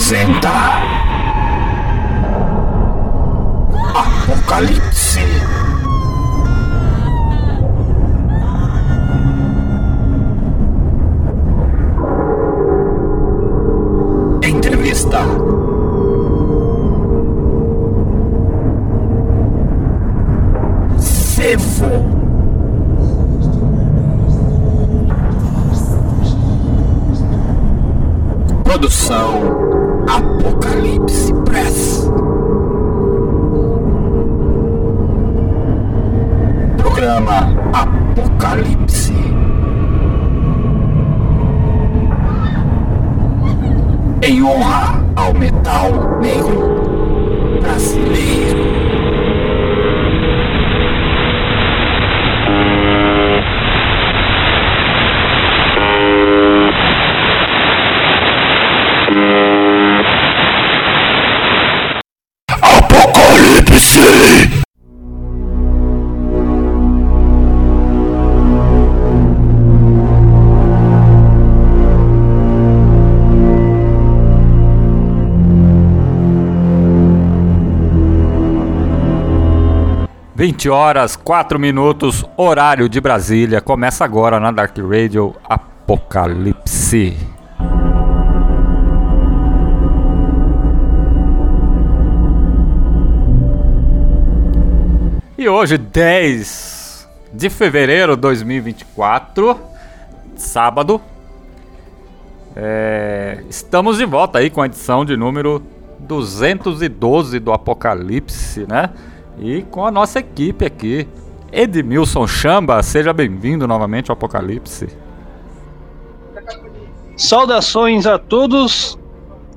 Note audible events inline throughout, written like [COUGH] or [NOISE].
Same. 20 horas, 4 minutos, horário de Brasília. Começa agora na Dark Radio Apocalipse. E hoje, 10 de fevereiro de 2024, sábado, é, estamos de volta aí com a edição de número 212 do Apocalipse, né? E com a nossa equipe aqui. Edmilson Chamba, seja bem-vindo novamente ao Apocalipse. Saudações a todos.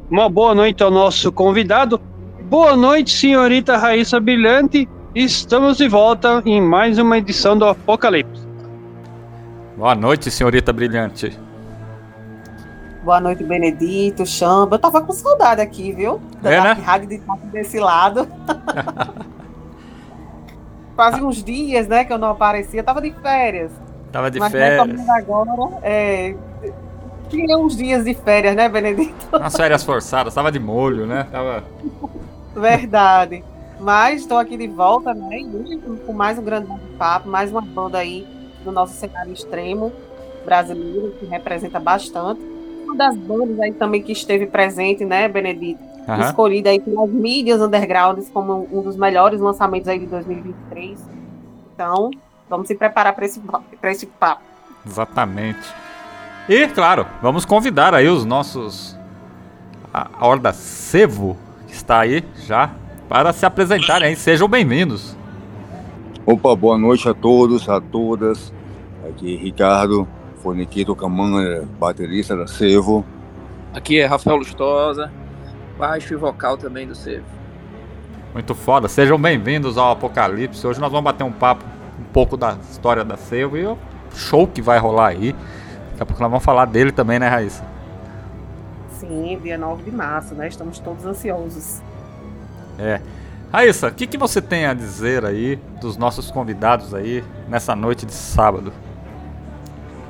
Uma boa noite ao nosso convidado. Boa noite, senhorita Raíssa Brilhante. Estamos de volta em mais uma edição do Apocalipse. Boa noite, senhorita brilhante. Boa noite, Benedito, Chamba. Eu tava com saudade aqui, viu? Da É, Dark né? Rádio de estar desse lado. [LAUGHS] Fazia uns dias, né, que eu não aparecia. Eu tava de férias. Tava de mas férias. retomando agora, é... Tinha uns dias de férias, né, Benedito? Umas férias forçadas, tava de molho, né? Tava. Verdade. Mas estou aqui de volta, né? Com mais um grande papo, mais uma banda aí no nosso cenário extremo brasileiro, que representa bastante. Uma das bandas aí também que esteve presente, né, Benedito? Escolhida aí pelas mídias undergrounds como um dos melhores lançamentos aí de 2023. Então, vamos se preparar para esse, pra esse papo. Exatamente. E, claro, vamos convidar aí os nossos. A a Horda Sevo, que está aí já, para se apresentarem aí. Sejam bem-vindos. Opa, boa noite a todos, a todas. Aqui Ricardo, Forniquito Camana, baterista da Sevo. Aqui é Rafael Lustosa, baixo e vocal também do Sevo. Muito foda. Sejam bem-vindos ao Apocalipse. Hoje nós vamos bater um papo um pouco da história da Sevo e o show que vai rolar aí. Daqui a pouco nós vamos falar dele também, né, Raíssa? Sim, dia 9 de março, né? Estamos todos ansiosos. É. Raíssa, o que, que você tem a dizer aí dos nossos convidados aí nessa noite de sábado?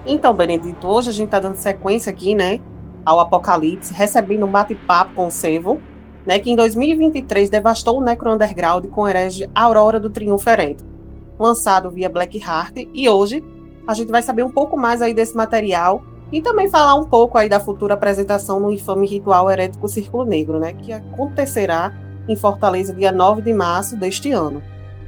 Então, Benedito, hoje a gente está dando sequência aqui, né, ao Apocalipse, recebendo um bate-papo com o Sevo, né, que em 2023 devastou o Necro Underground com o herege Aurora do Triunfo Herente, lançado via Black Heart, e hoje a gente vai saber um pouco mais aí desse material e também falar um pouco aí da futura apresentação no infame ritual herético Círculo Negro, né, que acontecerá em Fortaleza dia 9 de março deste ano.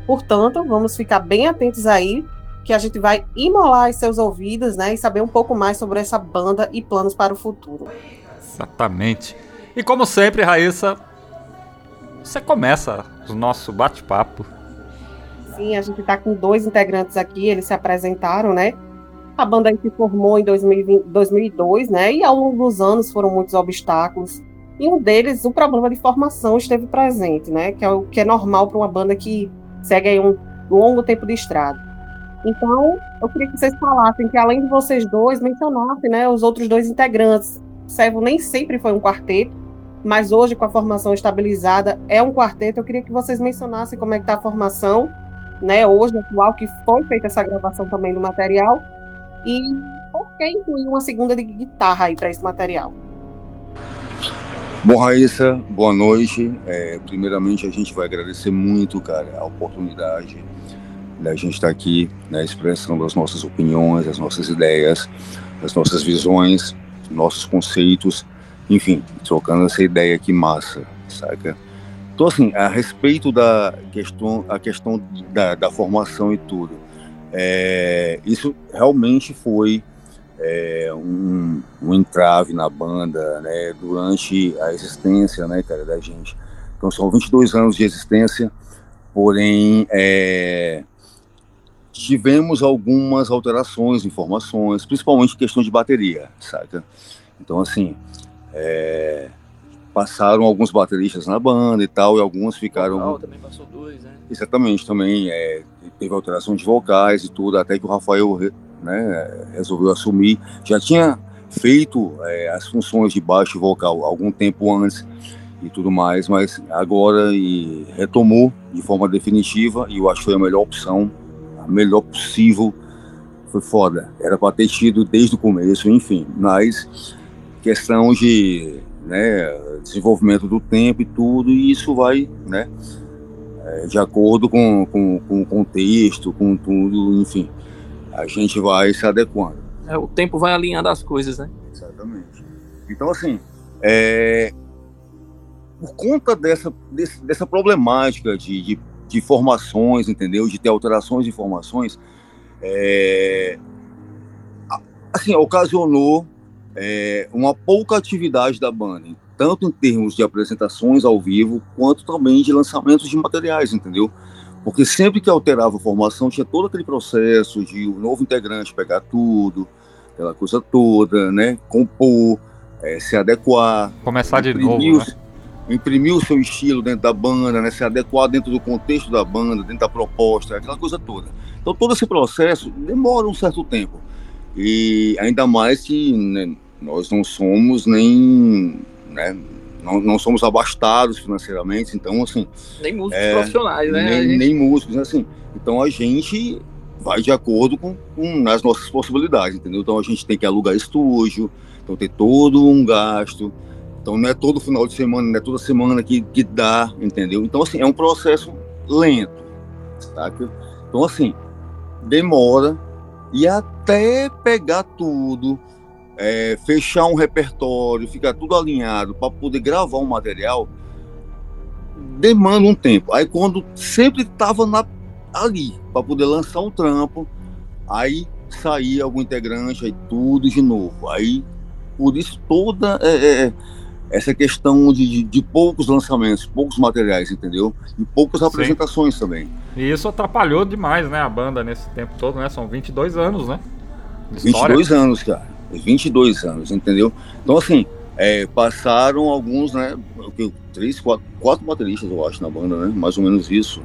Portanto, vamos ficar bem atentos aí, que a gente vai imolar seus ouvidos, né, e saber um pouco mais sobre essa banda e planos para o futuro. Exatamente. E como sempre, Raíssa, você começa o nosso bate-papo. Sim, a gente está com dois integrantes aqui, eles se apresentaram, né? A banda se formou em 2020, 2002, né? E ao longo dos anos foram muitos obstáculos. E um deles, o problema de formação esteve presente, né? Que é o que é normal para uma banda que segue aí um longo tempo de estrada. Então, eu queria que vocês falassem que além de vocês dois, mencionassem, né, os outros dois integrantes. Servo nem sempre foi um quarteto, mas hoje com a formação estabilizada é um quarteto. Eu queria que vocês mencionassem como é que está a formação, né, hoje atual que foi feita essa gravação também do material e por que incluir uma segunda de guitarra aí para esse material? Bom, Raíssa, boa noite. É, primeiramente, a gente vai agradecer muito, cara, a oportunidade da gente estar aqui, né, expressando as nossas opiniões, as nossas ideias, as nossas visões, nossos conceitos, enfim, trocando essa ideia aqui massa, saca? Então, assim, a respeito da questão, a questão da, da formação e tudo, é, isso realmente foi é, um, um, entrave na banda, né, durante a existência, né, cara, da gente. Então são 22 anos de existência, porém é, tivemos algumas alterações, informações, principalmente questão de bateria, saca? Então assim, é, passaram alguns bateristas na banda e tal, e alguns ficaram. Vocal também passou dois, né? Exatamente, também é, teve alteração de vocais e tudo, até que o Rafael né, resolveu assumir. Já tinha feito é, as funções de baixo vocal algum tempo antes e tudo mais, mas agora e retomou de forma definitiva e eu acho que foi a melhor opção, melhor possível. Foi foda. Era para ter tido desde o começo, enfim. Mas questão de né, desenvolvimento do tempo e tudo, e isso vai, né, é, de acordo com, com, com o contexto, com tudo, enfim a gente vai se adequando. É, o tempo vai alinhando as coisas, né? Exatamente. Então, assim, é, por conta dessa, desse, dessa problemática de, de, de, formações, entendeu? De ter alterações de formações, é, assim, ocasionou é, uma pouca atividade da banda, tanto em termos de apresentações ao vivo, quanto também de lançamentos de materiais, entendeu? Porque sempre que alterava a formação, tinha todo aquele processo de o novo integrante pegar tudo, aquela coisa toda, né? Compor, é, se adequar. Começar de novo. Né? Imprimir o seu estilo dentro da banda, né? Se adequar dentro do contexto da banda, dentro da proposta, aquela coisa toda. Então todo esse processo demora um certo tempo. E ainda mais que né, nós não somos nem. Né, não, não somos abastados financeiramente, então assim. Nem músicos é, profissionais, né? Nem, gente... nem músicos, assim. Então a gente vai de acordo com, com as nossas possibilidades, entendeu? Então a gente tem que alugar estúdio, então tem todo um gasto. Então não é todo final de semana, não é toda semana que, que dá, entendeu? Então assim, é um processo lento, saca? Então assim, demora e até pegar tudo, é, fechar um repertório, ficar tudo alinhado para poder gravar um material, demanda um tempo. Aí quando sempre estava ali para poder lançar um trampo, aí saía algum integrante, aí tudo de novo. Aí por isso toda é, é, é essa questão de, de, de, poucos lançamentos, poucos materiais, entendeu? E poucas apresentações Sim. também. E isso atrapalhou demais, né, a banda nesse tempo todo, né? São 22 anos, né? de 22 anos, cara. 22 anos, entendeu? Então, assim, é, passaram alguns, né? Três, quatro, quatro bateristas, eu acho, na banda, né? Mais ou menos isso.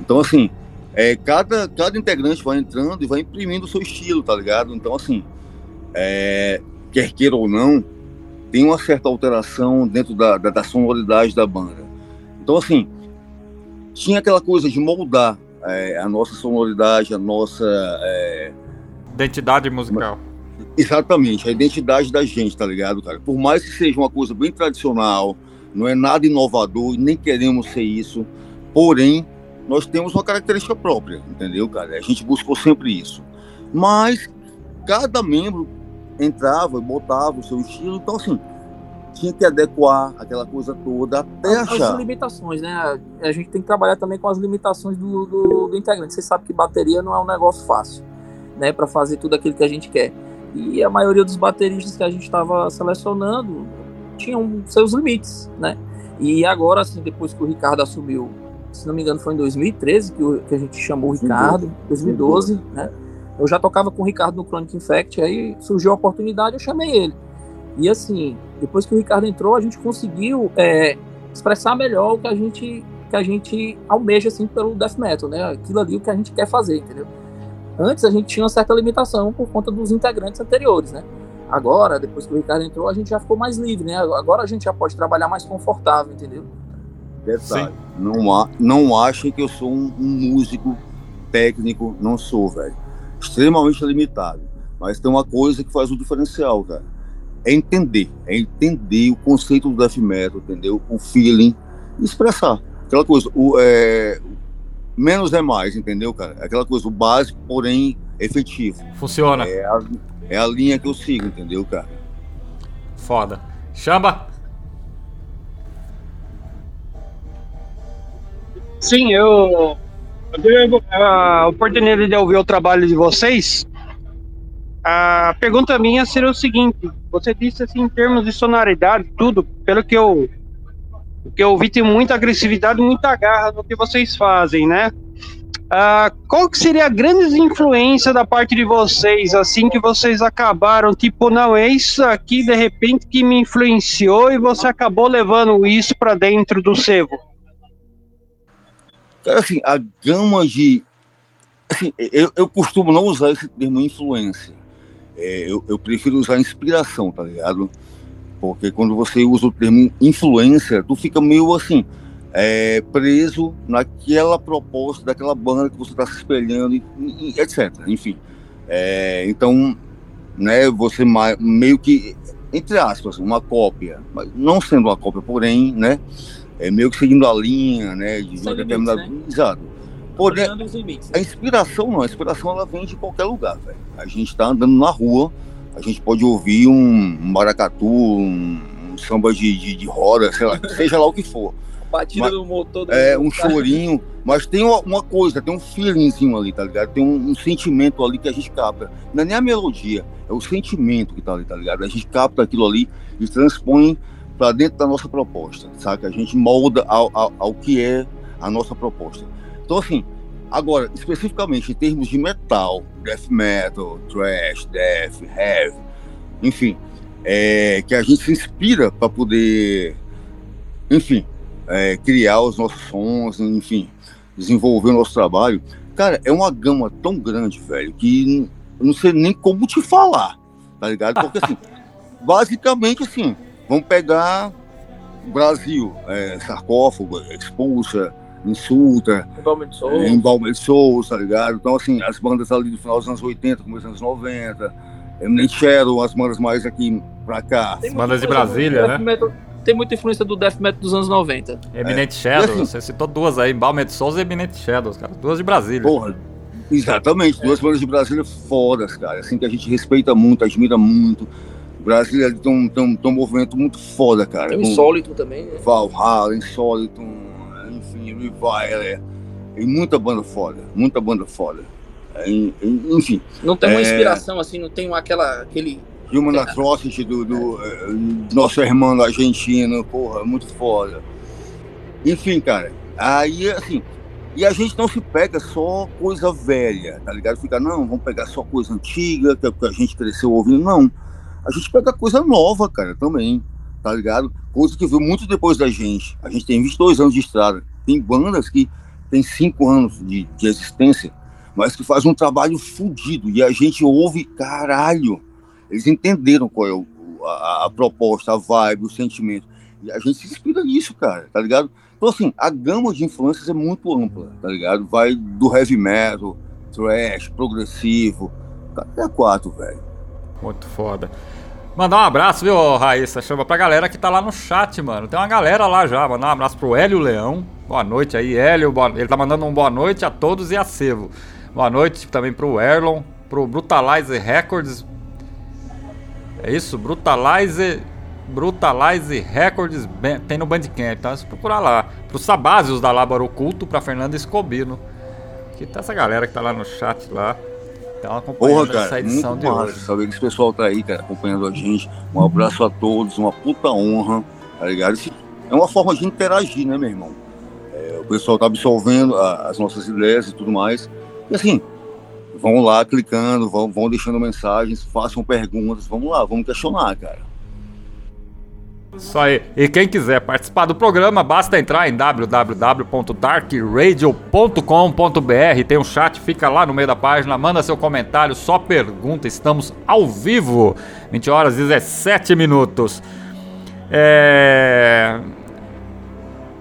Então, assim, é, cada, cada integrante vai entrando e vai imprimindo o seu estilo, tá ligado? Então, assim, é, quer queira ou não, tem uma certa alteração dentro da, da, da sonoridade da banda. Então, assim, tinha aquela coisa de moldar é, a nossa sonoridade, a nossa. É, Identidade musical. Exatamente, a identidade da gente, tá ligado, cara? Por mais que seja uma coisa bem tradicional, não é nada inovador e nem queremos ser isso, porém, nós temos uma característica própria, entendeu, cara? A gente buscou sempre isso. Mas cada membro entrava botava o seu estilo, então, assim, tinha que adequar aquela coisa toda até as, achar. As limitações, né? A gente tem que trabalhar também com as limitações do, do, do integrante. Você sabe que bateria não é um negócio fácil, né? Para fazer tudo aquilo que a gente quer. E a maioria dos bateristas que a gente estava selecionando tinham seus limites, né? E agora, assim, depois que o Ricardo assumiu, se não me engano, foi em 2013 que, o, que a gente chamou o Ricardo, 2012, né? Eu já tocava com o Ricardo no Chronic Infect, aí surgiu a oportunidade, eu chamei ele. E assim, depois que o Ricardo entrou, a gente conseguiu é, expressar melhor o que a gente que a gente almeja assim pelo death metal, né? Aquilo ali o que a gente quer fazer, entendeu? Antes a gente tinha uma certa limitação por conta dos integrantes anteriores, né? Agora, depois que o Ricardo entrou, a gente já ficou mais livre, né? Agora a gente já pode trabalhar mais confortável, entendeu? Detalhe, não, há, não achem que eu sou um, um músico técnico, não sou, velho. Extremamente limitado. Mas tem uma coisa que faz o diferencial, cara. É entender, é entender o conceito do death metal, entendeu? O feeling, expressar. Aquela coisa, o, é, menos é mais, entendeu, cara? Aquela coisa, o básico, porém efetivo. Funciona. É a, é a linha que eu sigo, entendeu, cara? Foda. Chamba! Sim, eu, eu tive a oportunidade de ouvir o trabalho de vocês. A pergunta minha seria o seguinte: você disse assim, em termos de sonoridade, tudo, pelo que eu, que eu vi, tem muita agressividade, muita garra no que vocês fazem, né? Ah, qual que seria a grande influência da parte de vocês, assim que vocês acabaram, tipo, não, é isso aqui de repente que me influenciou e você acabou levando isso para dentro do sebo? Assim, a gama de. Assim, eu, eu costumo não usar esse termo influência. É, eu, eu prefiro usar inspiração, tá ligado? Porque quando você usa o termo influência, tu fica meio assim, é, preso naquela proposta daquela banda que você está se espelhando, e, e, etc. Enfim. É, então, né, você meio que, entre aspas, uma cópia, mas não sendo uma cópia, porém, né, é meio que seguindo a linha, né, de uma determinada. Né? Exato. Porém, limites, a inspiração não, a inspiração ela vem de qualquer lugar, velho. A gente está andando na rua, a gente pode ouvir um maracatu, um, um samba de, de, de roda, sei lá, [LAUGHS] seja lá o que for. Batida Mas- do motor do É, um carro. chorinho, mas tem uma, uma coisa, tem um feelingzinho ali, tá ligado? Tem um, um sentimento ali que a gente capta. Não é nem a melodia, é o sentimento que tá ali, tá ligado? A gente capta aquilo ali e transpõe para dentro da nossa proposta, saca? A gente molda ao, ao, ao que é a nossa proposta. Então, assim, agora, especificamente em termos de metal, death metal, thrash, death, heavy, enfim, é, que a gente se inspira para poder, enfim, é, criar os nossos sons, enfim, desenvolver o nosso trabalho. Cara, é uma gama tão grande, velho, que não sei nem como te falar, tá ligado? Porque, assim, [LAUGHS] basicamente, assim, vamos pegar o Brasil, é, sarcófago, expulsa, insulta, Vomit Soul. é, Embalmed Souls, tá ligado? Então, assim, as bandas ali do final dos anos 80, começo dos anos 90, Eminent Shadow, as bandas mais aqui pra cá. Tem bandas de Brasília, death né? metal- tem muita influência do death metal dos anos 90. Eminent E Shadows, assim- você citou duas aí, Balmet Souls e Eminent Shadows, cara. Duas de Brasília. Porra, exatamente, duas bandas de Brasília fodas, cara, assim, que a gente respeita muito, admira muito. Brasília tem um, tem um, tem um movimento muito foda, cara. Tem o Insólito também, né? Valhalla, Insólito, enfim, Reviler, e muita banda foda, muita banda foda. É, en- en- enfim, Não tem uma É. inspiração assim, não tem aquela, aquele. Human Atrocity do, do, eh, nosso irmão argentino, porra, muito foda. Enfim, cara, aí assim, E a gente não se pega só coisa velha, tá ligado? Fica, não, vamos pegar só coisa antiga, é que a gente cresceu ouvindo. Não. A gente pega coisa nova, cara, também, tá ligado? Coisa que veio muito depois da gente. A gente tem 22 anos de estrada. Tem bandas que tem 5 anos de, de existência, mas que faz um trabalho fodido. E a gente ouve, caralho. Eles entenderam qual é o, a, a proposta, a vibe, o sentimento. E a gente se inspira nisso, cara, tá ligado? Então, assim, a gama de influências é muito ampla, tá ligado? Vai do heavy metal, thrash, progressivo, até quatro, velho. Muito foda. Mandar um abraço, viu, Raíssa? Chama pra galera que tá lá no chat, mano. Tem uma galera lá já. Mandar um abraço pro Hélio Leão. Boa noite aí, Hélio. Boa... Ele tá mandando um boa noite a todos e a Sevo. Boa noite também pro Erlon, pro Brutalizer Records. É isso? Brutalizer Brutalize Records tem no Bandcamp, é só procurar lá. Pro Sabásios da Lábaro Oculto, pra Fernanda Escobino. Que tá essa galera que tá lá no chat lá. Então acompanhando Porra, cara, essa edição muito de hoje. saber que esse pessoal tá aí, cara, acompanhando a gente. Um abraço a todos, uma puta honra, tá ligado? Isso É uma forma de interagir, né, meu irmão? É, o pessoal tá absorvendo a- as nossas ideias e tudo mais. E assim, vão lá clicando, vão, vão deixando mensagens, façam perguntas, vamos lá, vamos questionar, cara. Isso aí. E quem quiser participar do programa, basta entrar em www.darkradio.com.br. Tem um chat, fica lá no meio da página, manda seu comentário, só pergunta. Estamos ao vivo, 20 horas e 17 minutos. É.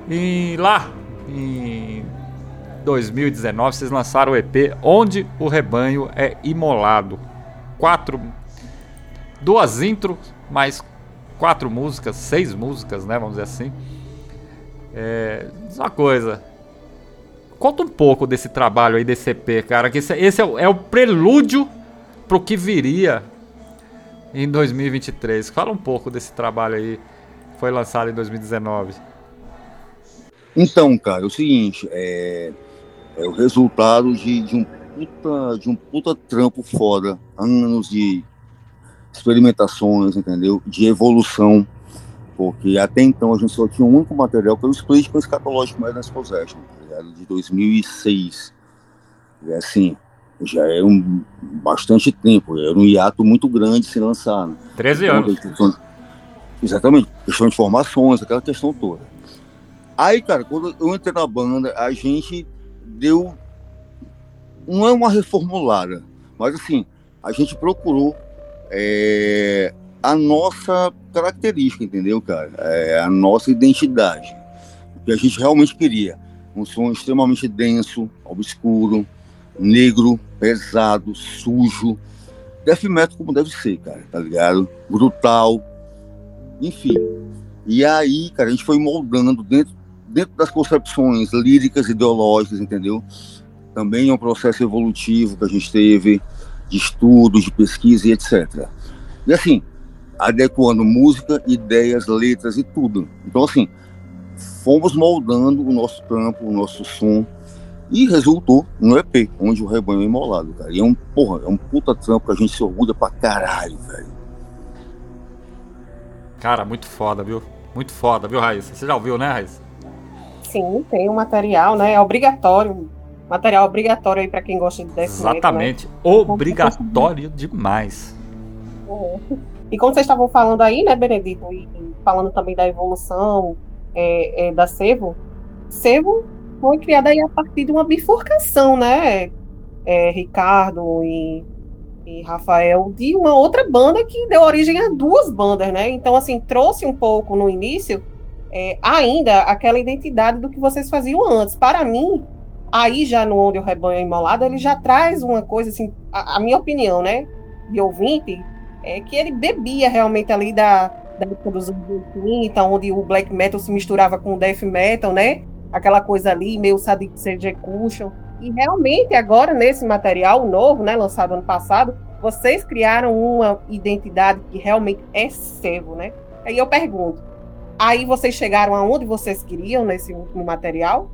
E lá, em 2019, vocês lançaram o EP Onde o Rebanho é Imolado. Quatro. Duas intros, mais quatro músicas, seis músicas, né? Vamos dizer assim. É, diz uma coisa. Conta um pouco desse trabalho aí, desse EP, cara. Que esse, esse é, o, é o prelúdio pro que viria em 2023. Fala um pouco desse trabalho aí. Foi lançado em 2019. Então, cara, é o seguinte, é, é o resultado de, de um puta, de um puta trampo foda, anos de experimentações, entendeu? De evolução, porque até então a gente só tinha um único material, que era o split com escatológico Madness Possession, tá ligado? De 2006. E assim, já é um bastante tempo, era um hiato muito grande se lançar. Né? 13 Então, anos. questão- Exatamente, questão de formações, aquela questão toda. Aí, cara, quando eu entrei na banda, a gente deu. Não é uma reformulada, mas assim, a gente procurou é, a nossa característica, entendeu, cara? É, a nossa identidade. O que a gente realmente queria. Um som extremamente denso, obscuro, negro, pesado, sujo. Death metal como deve ser, cara, tá ligado? Brutal. Enfim. E aí, cara, a gente foi moldando dentro, dentro das concepções líricas, ideológicas, entendeu? Também é um processo evolutivo que a gente teve, de estudo, de pesquisa e etc. E assim, adequando música, ideias, letras e tudo. Então, assim, fomos moldando o nosso trampo, o nosso som, e resultou no EP, onde o rebanho é imolado, cara. E é um, porra, é um puta trampo que a gente se orgulha pra caralho, velho. Cara, muito foda, viu? Muito foda, viu, Raíssa? Você já ouviu, né, Raíssa? Sim, tem um material, né? É obrigatório. Material obrigatório aí pra quem gosta de death né? Exatamente. Obrigatório demais. É. E como vocês estavam falando aí, né, Benedito, e e falando também da evolução é, é, da Sevo, Sevo foi criada aí a partir de uma bifurcação, né, é, Ricardo e, e Rafael, de uma outra banda que deu origem a duas bandas, né? Então, assim, trouxe um pouco no início é, ainda aquela identidade do que vocês faziam antes. Para mim, aí já no Onde o Rebanho é Imolado, ele já traz uma coisa, assim, a, a minha opinião, né, de ouvinte, é que ele bebia realmente ali da, da época dos anos 80, onde o black metal se misturava com o death metal, né? Aquela coisa ali, meio Sadic Execution. E realmente, agora, nesse material novo, né, lançado ano passado, vocês criaram uma identidade que realmente é Sevo, né? Aí eu pergunto, aí vocês chegaram aonde vocês queriam nesse último material?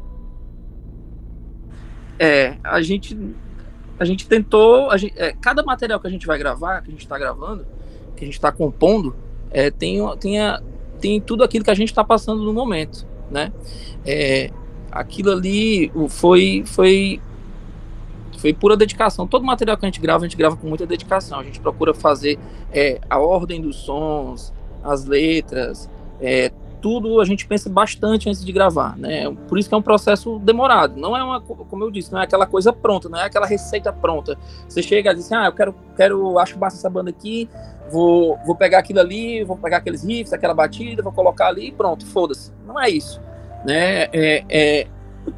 É, a gente a gente tentou, a gente, é, cada material que a gente vai gravar, que a gente está gravando, que a gente está compondo, é, tem, tem, a- tem tudo aquilo que a gente está passando no momento, né? É, aquilo ali foi, foi, foi pura dedicação. Todo material que a gente grava, a gente grava com muita dedicação. A gente procura fazer é, a ordem dos sons, as letras, é, tudo a gente pensa bastante antes de gravar, né? Por isso que é um processo demorado. Não é uma, como eu disse, não é aquela coisa pronta, não é aquela receita pronta. Você chega e diz assim, ah, eu quero, quero, acho massa essa banda aqui, vou, vou pegar aquilo ali, vou pegar aqueles riffs, aquela batida, vou colocar ali e pronto, foda-se. Não é isso, né? É, é,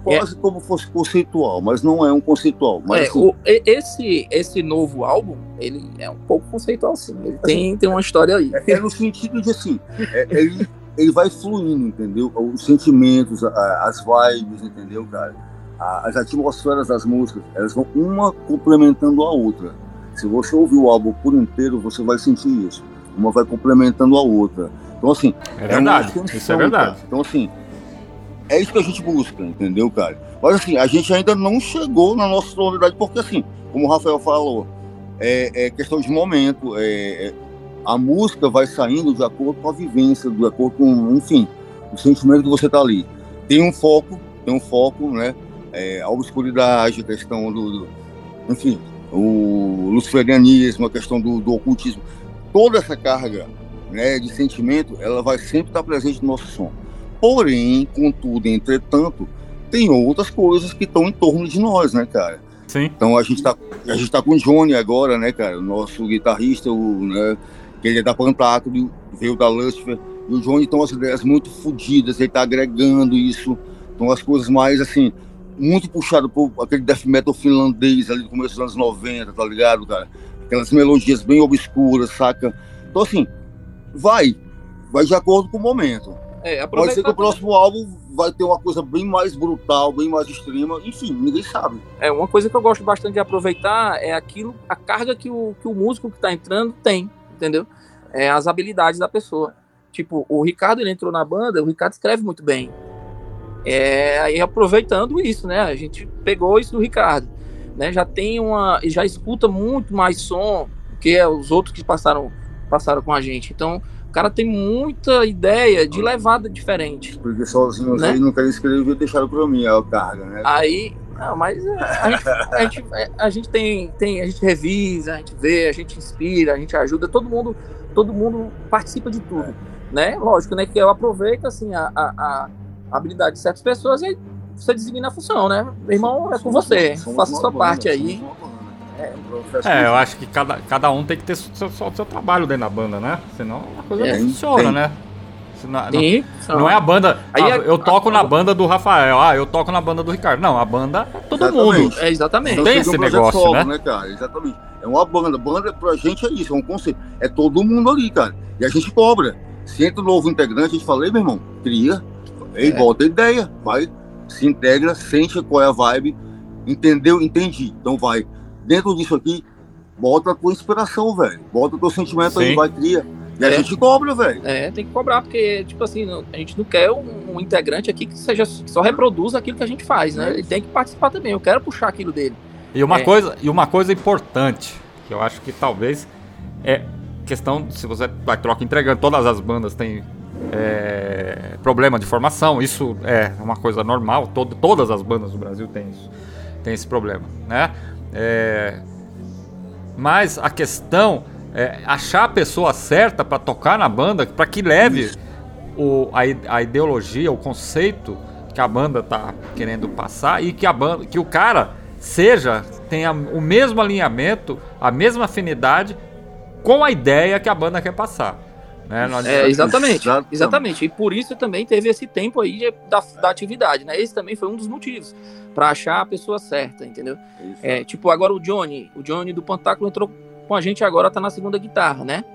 Quase como fosse conceitual, mas não é um conceitual. Mas é, assim, o- esse, esse novo álbum, ele é um pouco conceitual, sim. Ele tem, tem uma história aí. É no sentido de assim, é- ele, ele vai fluindo, entendeu? Os sentimentos, as vibes, entendeu, cara? As atmosferas das músicas, elas vão uma complementando a outra. Se você ouvir o álbum por inteiro, você vai sentir isso. Uma vai complementando a outra. Então, assim, É uma verdade. extensão, Isso é verdade. cara. Então, assim, é isso que a gente busca, entendeu, cara? Mas, assim, a gente ainda não chegou na nossa sonoridade, porque, assim, como o Rafael falou, é, é questão de momento, é, é- a música vai saindo de acordo com a vivência, de acordo com, enfim, o sentimento que você tá ali. Tem um foco, tem um foco, né? É, a obscuridade, a questão do, do- enfim, o luciferianismo, a questão do, do ocultismo, toda essa carga né, de sentimento, ela vai sempre estar presente no nosso som. Porém, contudo, entretanto, tem outras coisas que estão em torno de nós, né, cara? Sim. Então a gente tá, a gente tá com o Johnny agora, né, cara? O nosso guitarrista, o, né, que ele é da Pantáculo, veio da Lucifer. E o Johnny tem umas ideias muito fodidas, ele tá agregando isso. Então as coisas mais, assim, muito puxado por aquele death metal finlandês ali do começo dos anos 90, tá ligado, cara? Aquelas melodias bem obscuras, saca? Então, assim, vai. Vai de acordo com o momento. É, Pode ser que o próximo álbum vai ter uma coisa bem mais brutal, bem mais extrema. Enfim, ninguém sabe. É, uma coisa que eu gosto bastante de aproveitar é aquilo, a carga que o, que o músico que tá entrando tem, entendeu? É as habilidades da pessoa. Tipo, o Ricardo ele entrou na banda, o Ricardo escreve muito bem. É, aí aproveitando isso, né? A gente pegou isso do Ricardo, né? Já tem uma, já escuta muito mais som que os outros que passaram passaram com a gente. Então, o cara tem muita ideia de levada diferente. Porque sozinhos Né? aí não querem escrever, deixaram pra mim a carga, né? Aí, não, mas é, a gente, a gente, a gente tem, tem, a gente revisa, a gente vê, a gente inspira, a gente ajuda, todo mundo, todo mundo participa de tudo, né? Lógico, né? Que eu aproveito assim a, a, a habilidade de certas pessoas e você designa a função, né? Meu irmão, é com você, faça sua parte aí. banda. Um processo É, eu acho que cada, cada um tem que ter seu, seu, seu trabalho dentro da banda, né? Senão a coisa É, não funciona, tem. né? Não, Sim, não é a banda. Aí ah, a- eu toco a- na banda do Rafael, ah, eu toco na banda do Ricardo. Não, a banda é todo Exatamente. mundo. É exatamente. Então, tem esse um projeto negócio, solo, né? cara? Exatamente. É uma banda. Banda pra gente é isso, é um conceito. É todo mundo ali, cara. E a gente cobra. Se entra um novo integrante, a gente fala, meu irmão, cria. É. bota a ideia. Vai, se integra, sente qual é a vibe. Entendeu? Entendi. Então vai. Dentro disso aqui, bota a tua inspiração, velho. Bota o teu sentimento aí, Sim. vai, cria. E a É. gente cobra, velho. É, tem que cobrar, porque, tipo assim, a gente não quer um, um integrante aqui que seja que só reproduza aquilo que a gente faz, né? Ele tem que participar também. Eu quero puxar aquilo dele. E uma, É. coisa, e uma coisa importante, que eu acho que talvez é questão, se você vai troca entregando, todas as bandas têm é, problema de formação, isso é uma coisa normal, todo, todas as bandas do Brasil têm isso, tem esse problema, né? É, mas a questão é achar a pessoa certa para tocar na banda, para que leve o, a, a ideologia, o conceito que a banda tá querendo passar e que a banda, que o cara seja tenha o mesmo alinhamento, a mesma afinidade com a ideia que a banda quer passar. Né? É, exatamente. Exatamente. Exatamente. E por isso também teve esse tempo aí da, da atividade, né? Esse também foi um dos motivos. Pra achar a pessoa certa, entendeu? É, tipo, agora o Johnny, o Johnny do Pantáculo entrou com a gente agora, tá na segunda guitarra, né?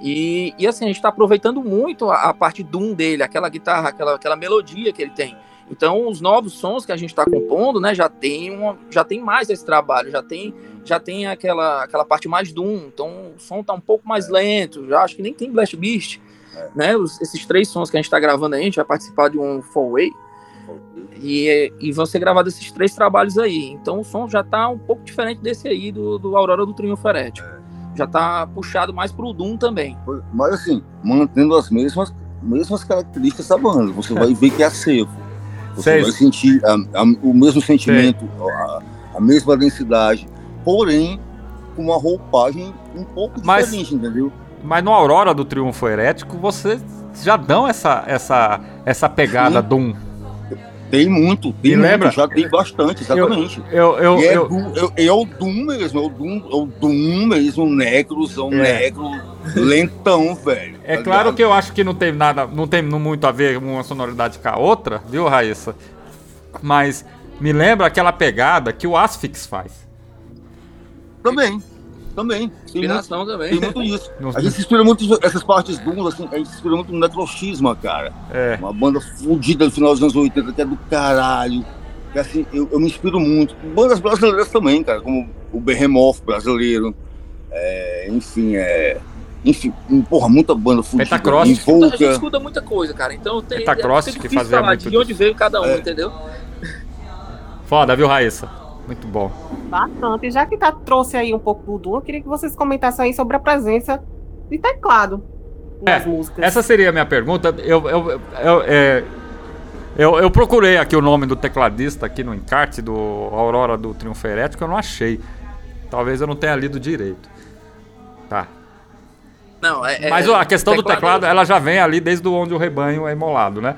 E, e assim, a gente tá aproveitando muito a, a parte Doom dele, aquela guitarra, aquela, aquela melodia que ele tem. Então, os novos sons que a gente tá compondo, né, já tem, uma, já tem mais esse trabalho, já tem, já tem aquela, aquela parte mais Doom. Então, o som tá um pouco mais lento, já acho que nem tem Blast Beast, né? Os- esses três sons que a gente tá gravando aí, a gente vai participar de um Four Way, e, e vão ser gravados esses três trabalhos aí. Então o som já tá um pouco diferente desse aí do, do Aurora do Triunfo Herético. Já tá puxado mais pro Doom também. Mas assim, mantendo as mesmas, mesmas características da banda. Você vai ver que é acervo. Você Sei. vai sentir a- a- o mesmo sentimento, a, a mesma densidade, porém com uma roupagem um pouco Mas- diferente, entendeu? Mas no Aurora do Triunfo Herético, vocês já dão essa, essa, essa pegada Sim. Doom. Tem muito, tem muito, lembra? já tem bastante, exatamente. Eu, eu, e é, eu- Doom, é, é o Doom mesmo, é o Doom, é o Doom mesmo, o Necros, é um É. negro lentão, [LAUGHS] velho. É tá claro ligado? que eu acho que não tem nada, não tem muito a ver uma sonoridade com a outra, viu, Raíssa? Mas me lembra aquela pegada que o Asphyx faz. Também, também. Tem muito, Inspiração também. tem muito isso. A gente se inspira muito essas partes Doom, assim, a gente se inspira muito no Necrochisma, cara. É. Uma banda fodida do final dos anos 80, que é do caralho. Que, assim, eu, eu me inspiro muito. Bandas brasileiras também, cara, como o Behemoth brasileiro. É, enfim, é. Enfim, porra, muita banda fodida. Pentacross. A gente escuta muita coisa, cara. Então tem. Metacross, é que difícil fazia falar muito de onde veio cada um, É. entendeu? Foda, viu, Raíssa? Muito bom. Bastante. Já que tá, trouxe aí um pouco do Doom, eu queria que vocês comentassem aí sobre a presença de teclado nas É, músicas. Essa seria a minha pergunta. Eu, eu, eu, é, eu, eu procurei aqui o nome do tecladista aqui no encarte do Aurora do Triunfo Herético, eu não achei. Talvez eu não tenha lido direito. Tá. Não, é. é- Mas a questão do teclado- teclado, ela já vem ali desde onde o rebanho é imolado, né?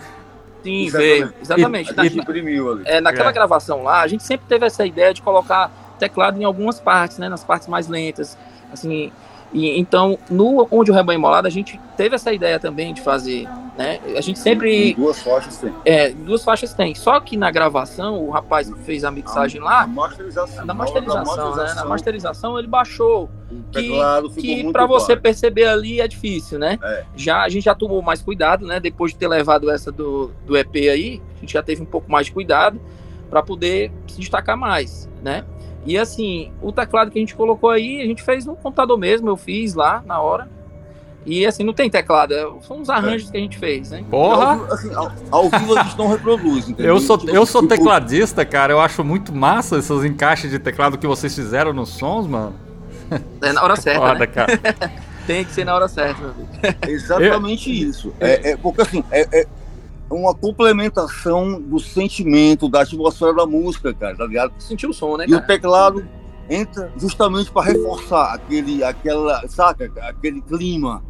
Sim, veio. Exatamente. A Na- gente imprimiu ali. é, naquela É. gravação lá, a gente sempre teve essa ideia de colocar teclado em algumas partes, né? Nas partes mais lentas. Assim. E, então, no Onde o Rebanho é Molado, a gente teve essa ideia também de fazer, né? A gente sempre. Em duas faixas tem. É, duas faixas tem. Só que na gravação, o rapaz que fez a mixagem A lá, masterização. na na hora da masterização, né? Na masterização ele baixou. que, que para você perceber ali é difícil, né? É. Já a gente já tomou mais cuidado, né? Depois de ter levado essa do, do EP aí, a gente já teve um pouco mais de cuidado para poder se destacar mais, né? E assim, o teclado que a gente colocou aí, a gente fez no computador mesmo, eu fiz lá na hora. E assim, não tem teclado, é- são uns arranjos que a gente fez, né? Porra! Ao, assim, ao, ao vivo a gente não reproduz, entendeu? Eu sou, Tipo, eu sou tipo, tecladista, cara. Eu acho muito massa esses encaixes de teclado que vocês fizeram nos sons, mano. É na hora [LAUGHS] certa, Foda, né? cara. [LAUGHS] Tem que ser na hora certa, meu amigo. Exatamente isso. É, é- porque assim, é, é uma complementação do sentimento, da atmosfera da música, cara, tá ligado? Sentiu o som, né, E o cara? teclado entra justamente para reforçar aquele, aquela, saca, aquele clima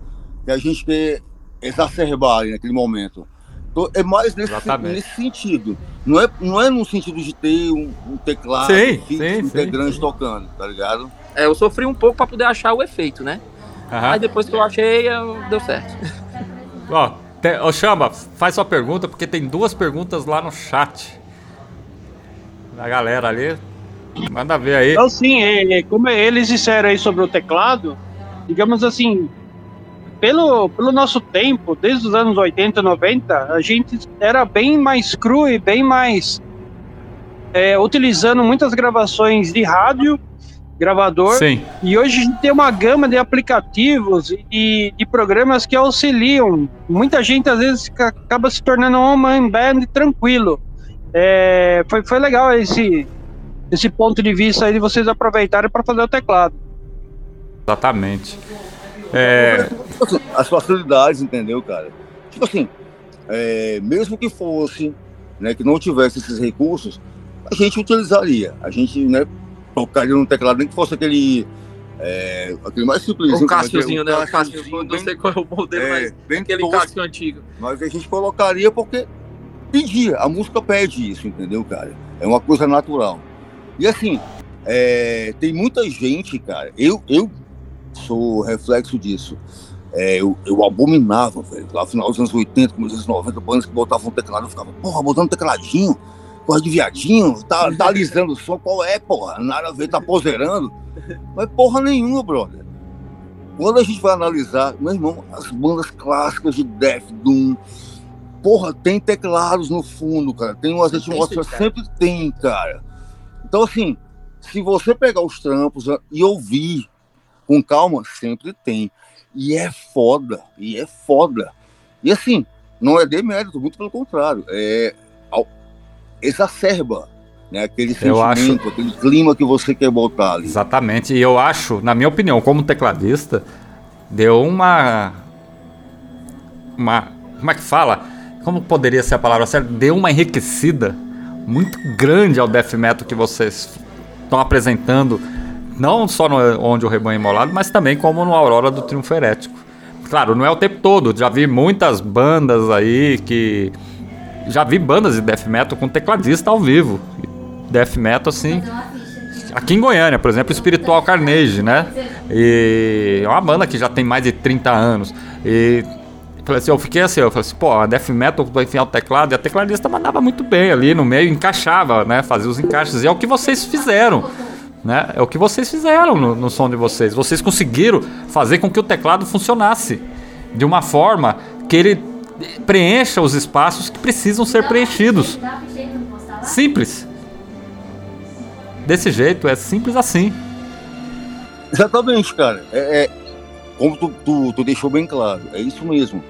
que a gente quer exacerbar ali naquele momento. Então, é mais nesse, nesse sentido. Não é, não é no sentido de ter um, um teclado Sim, fixo, sim, um integrante sim. tocando, tá ligado? É, eu sofri um pouco para poder achar o efeito, né? Aham. Aí depois que eu achei, eu- deu certo. [LAUGHS] Ó, te- ô Chamba, faz sua pergunta, porque tem duas perguntas lá no chat. Da galera ali. Manda ver aí. Então, sim, é, é, como eles disseram aí sobre o teclado, digamos assim, pelo, pelo nosso tempo, desde os anos 80, 90, a gente era bem mais cru e bem mais. é, utilizando muitas gravações de rádio, gravador, Sim. e hoje a gente tem uma gama de aplicativos e de programas que auxiliam. Muita gente às vezes ca- acaba se tornando um man band tranquilo. É, foi, foi legal esse, esse ponto de vista aí de vocês aproveitarem para fazer o teclado. Exatamente. É, as facilidades, entendeu, cara? Tipo assim, é, mesmo que fosse, né, que não tivesse esses recursos, a gente utilizaria. A gente, né, tocaria no teclado, nem que fosse aquele, é, aquele mais simples. O Cássio,zinho, né? O Cássio, Cássio, não sei qual é o modelo, mas bem aquele tosco, Cássio antigo. mas a gente colocaria porque pedia, a música pede isso, entendeu, cara? É uma coisa natural. E assim, é, tem muita gente, cara, eu, eu sou reflexo disso. É, eu, eu abominava, velho, lá no final dos anos 80, começo dos anos 90, bandas que botavam teclado, eu ficava, porra, botando tecladinho, coisa de viadinho, tá, tá alisando o som, qual é, porra? Nada a ver, tá poserando. Mas porra nenhuma, brother. Quando a gente vai analisar, meu irmão, as bandas clássicas de Death Doom, porra, tem teclados no fundo, cara. Tem umas atmosferas, sempre tem, cara. Então, assim, se você pegar os trampos e ouvir com calma, sempre tem. E é foda, e é foda. E assim, não é demérito, muito pelo contrário. É exacerba né, aquele Eu acho- aquele clima que você quer botar ali. exatamente. E eu acho, na minha opinião, como tecladista, deu uma. Uma. Como é que fala? como poderia ser a palavra certa? Deu uma enriquecida muito grande ao death metal que vocês estão apresentando, não só no Onde o Rebanho é Imolado, mas também como no Aurora do Triunfo Herético. Claro, não é o tempo todo, já vi muitas bandas aí que. Já vi bandas de death metal com tecladista ao vivo. Death metal assim. Aqui em Goiânia, por exemplo, Espiritual Carnage, né? E é uma banda que já tem mais de 30 anos. E falei assim, eu fiquei assim, eu falei assim, pô, a death metal vai enfiar o teclado, e a tecladista mandava muito bem ali no meio, encaixava, né? Fazia os encaixes. E é o que vocês fizeram. Né? É o que vocês fizeram no, no som de vocês. Vocês conseguiram fazer com que o teclado funcionasse de uma forma que ele preencha os espaços que precisam ser preenchidos. Simples. Desse jeito, é simples assim. Exatamente, cara. É, é como tu, tu, tu, deixou bem claro, é isso mesmo.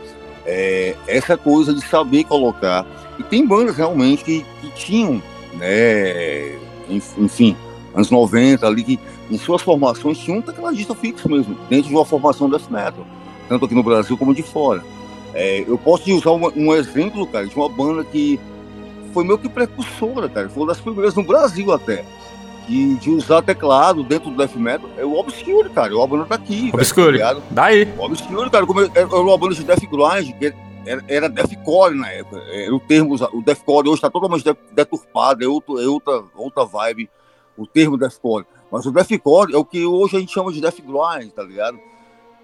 É, essa coisa de saber colocar. E tem bandas realmente que, que tinham, né, enfim, anos 90 ali, que em suas formações tinha um tecladista fixo mesmo, dentro de uma formação death metal, tanto aqui no Brasil como de fora. É, eu posso te usar uma, um exemplo, cara, de uma banda que foi meio que precursora, cara, foi uma das primeiras no Brasil até, de, de usar teclado dentro do death metal, é o Obscure, cara, o banda tá aqui. Obscure, velho, tá daí. O Obscure, cara, como era uma banda de death grind, que era, era deathcore na época, era o termo, o deathcore hoje está totalmente deturpado, é, outro, é outra, outra vibe, o termo deathcore. Mas o deathcore é o que hoje a gente chama de death grind, tá ligado?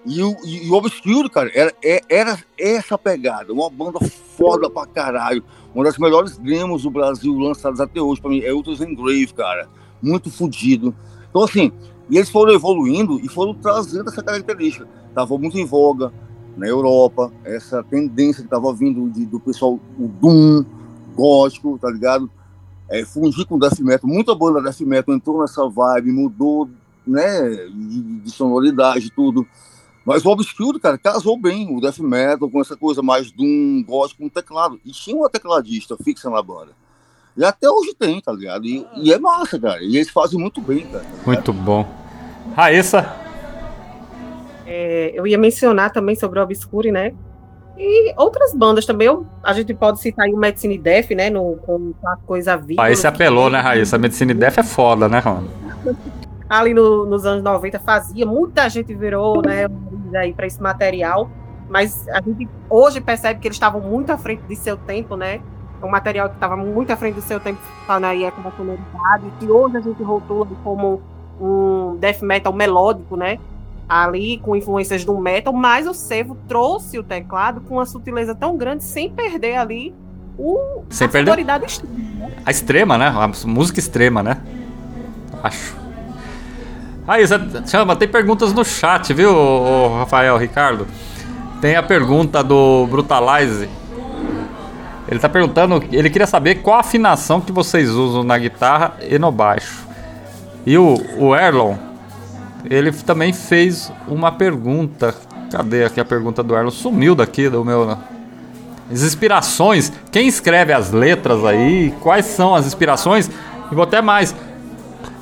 E o, e o Obscure, cara, era, é, era essa pegada, uma banda foda pra caralho. Uma das melhores demos do Brasil lançadas até hoje, pra mim, é Ultras Engrave, cara. Muito fodido. Então, assim, e eles foram evoluindo e foram trazendo essa característica. Tava muito em voga na Europa, essa tendência que tava vindo de, do pessoal, o Doom, gótico, tá ligado? é, fungir com death metal. Muita banda death metal entrou nessa vibe, mudou né, de, de sonoridade, tudo. Mas o Obscure, cara, casou bem o death metal com essa coisa mais doom, gótico, com teclado. E tinha uma tecladista fixa na banda. E até hoje tem, tá ligado? E, e é massa, cara. E eles fazem muito bem, cara. Tá muito bom. Raíssa? É, eu ia mencionar também sobre o Obscure, né? E outras bandas também, eu, a gente pode citar aí o Medicine Death, né, no, com a coisa viva. Aí você apelou, né, Raíssa? A Medicine Death é foda, né, Ron? Ali no, nos anos 90 fazia, muita gente virou, né, aí para esse material, mas a gente hoje percebe que eles estavam muito à frente de seu tempo, né? Um material que estava muito à frente do seu tempo, falando aí é com a sonoridade, que hoje a gente rotula como um death metal melódico, né? ali com influências do metal, mas o Sevo trouxe o teclado com uma sutileza tão grande sem perder ali o, sem a perder sonoridade extrema. Né? A extrema, né? A música extrema, né? Acho. Aí, chama, tem perguntas no chat, viu, Rafael, Ricardo? Tem a pergunta do Brutalize. Ele tá perguntando, ele queria saber qual afinação que vocês usam na guitarra e no baixo. E o, o Erlon ele também fez uma pergunta. Cadê aqui a pergunta do Erlon? Sumiu daqui do meu. As inspirações. Quem escreve as letras aí? Quais são as inspirações? E vou até mais.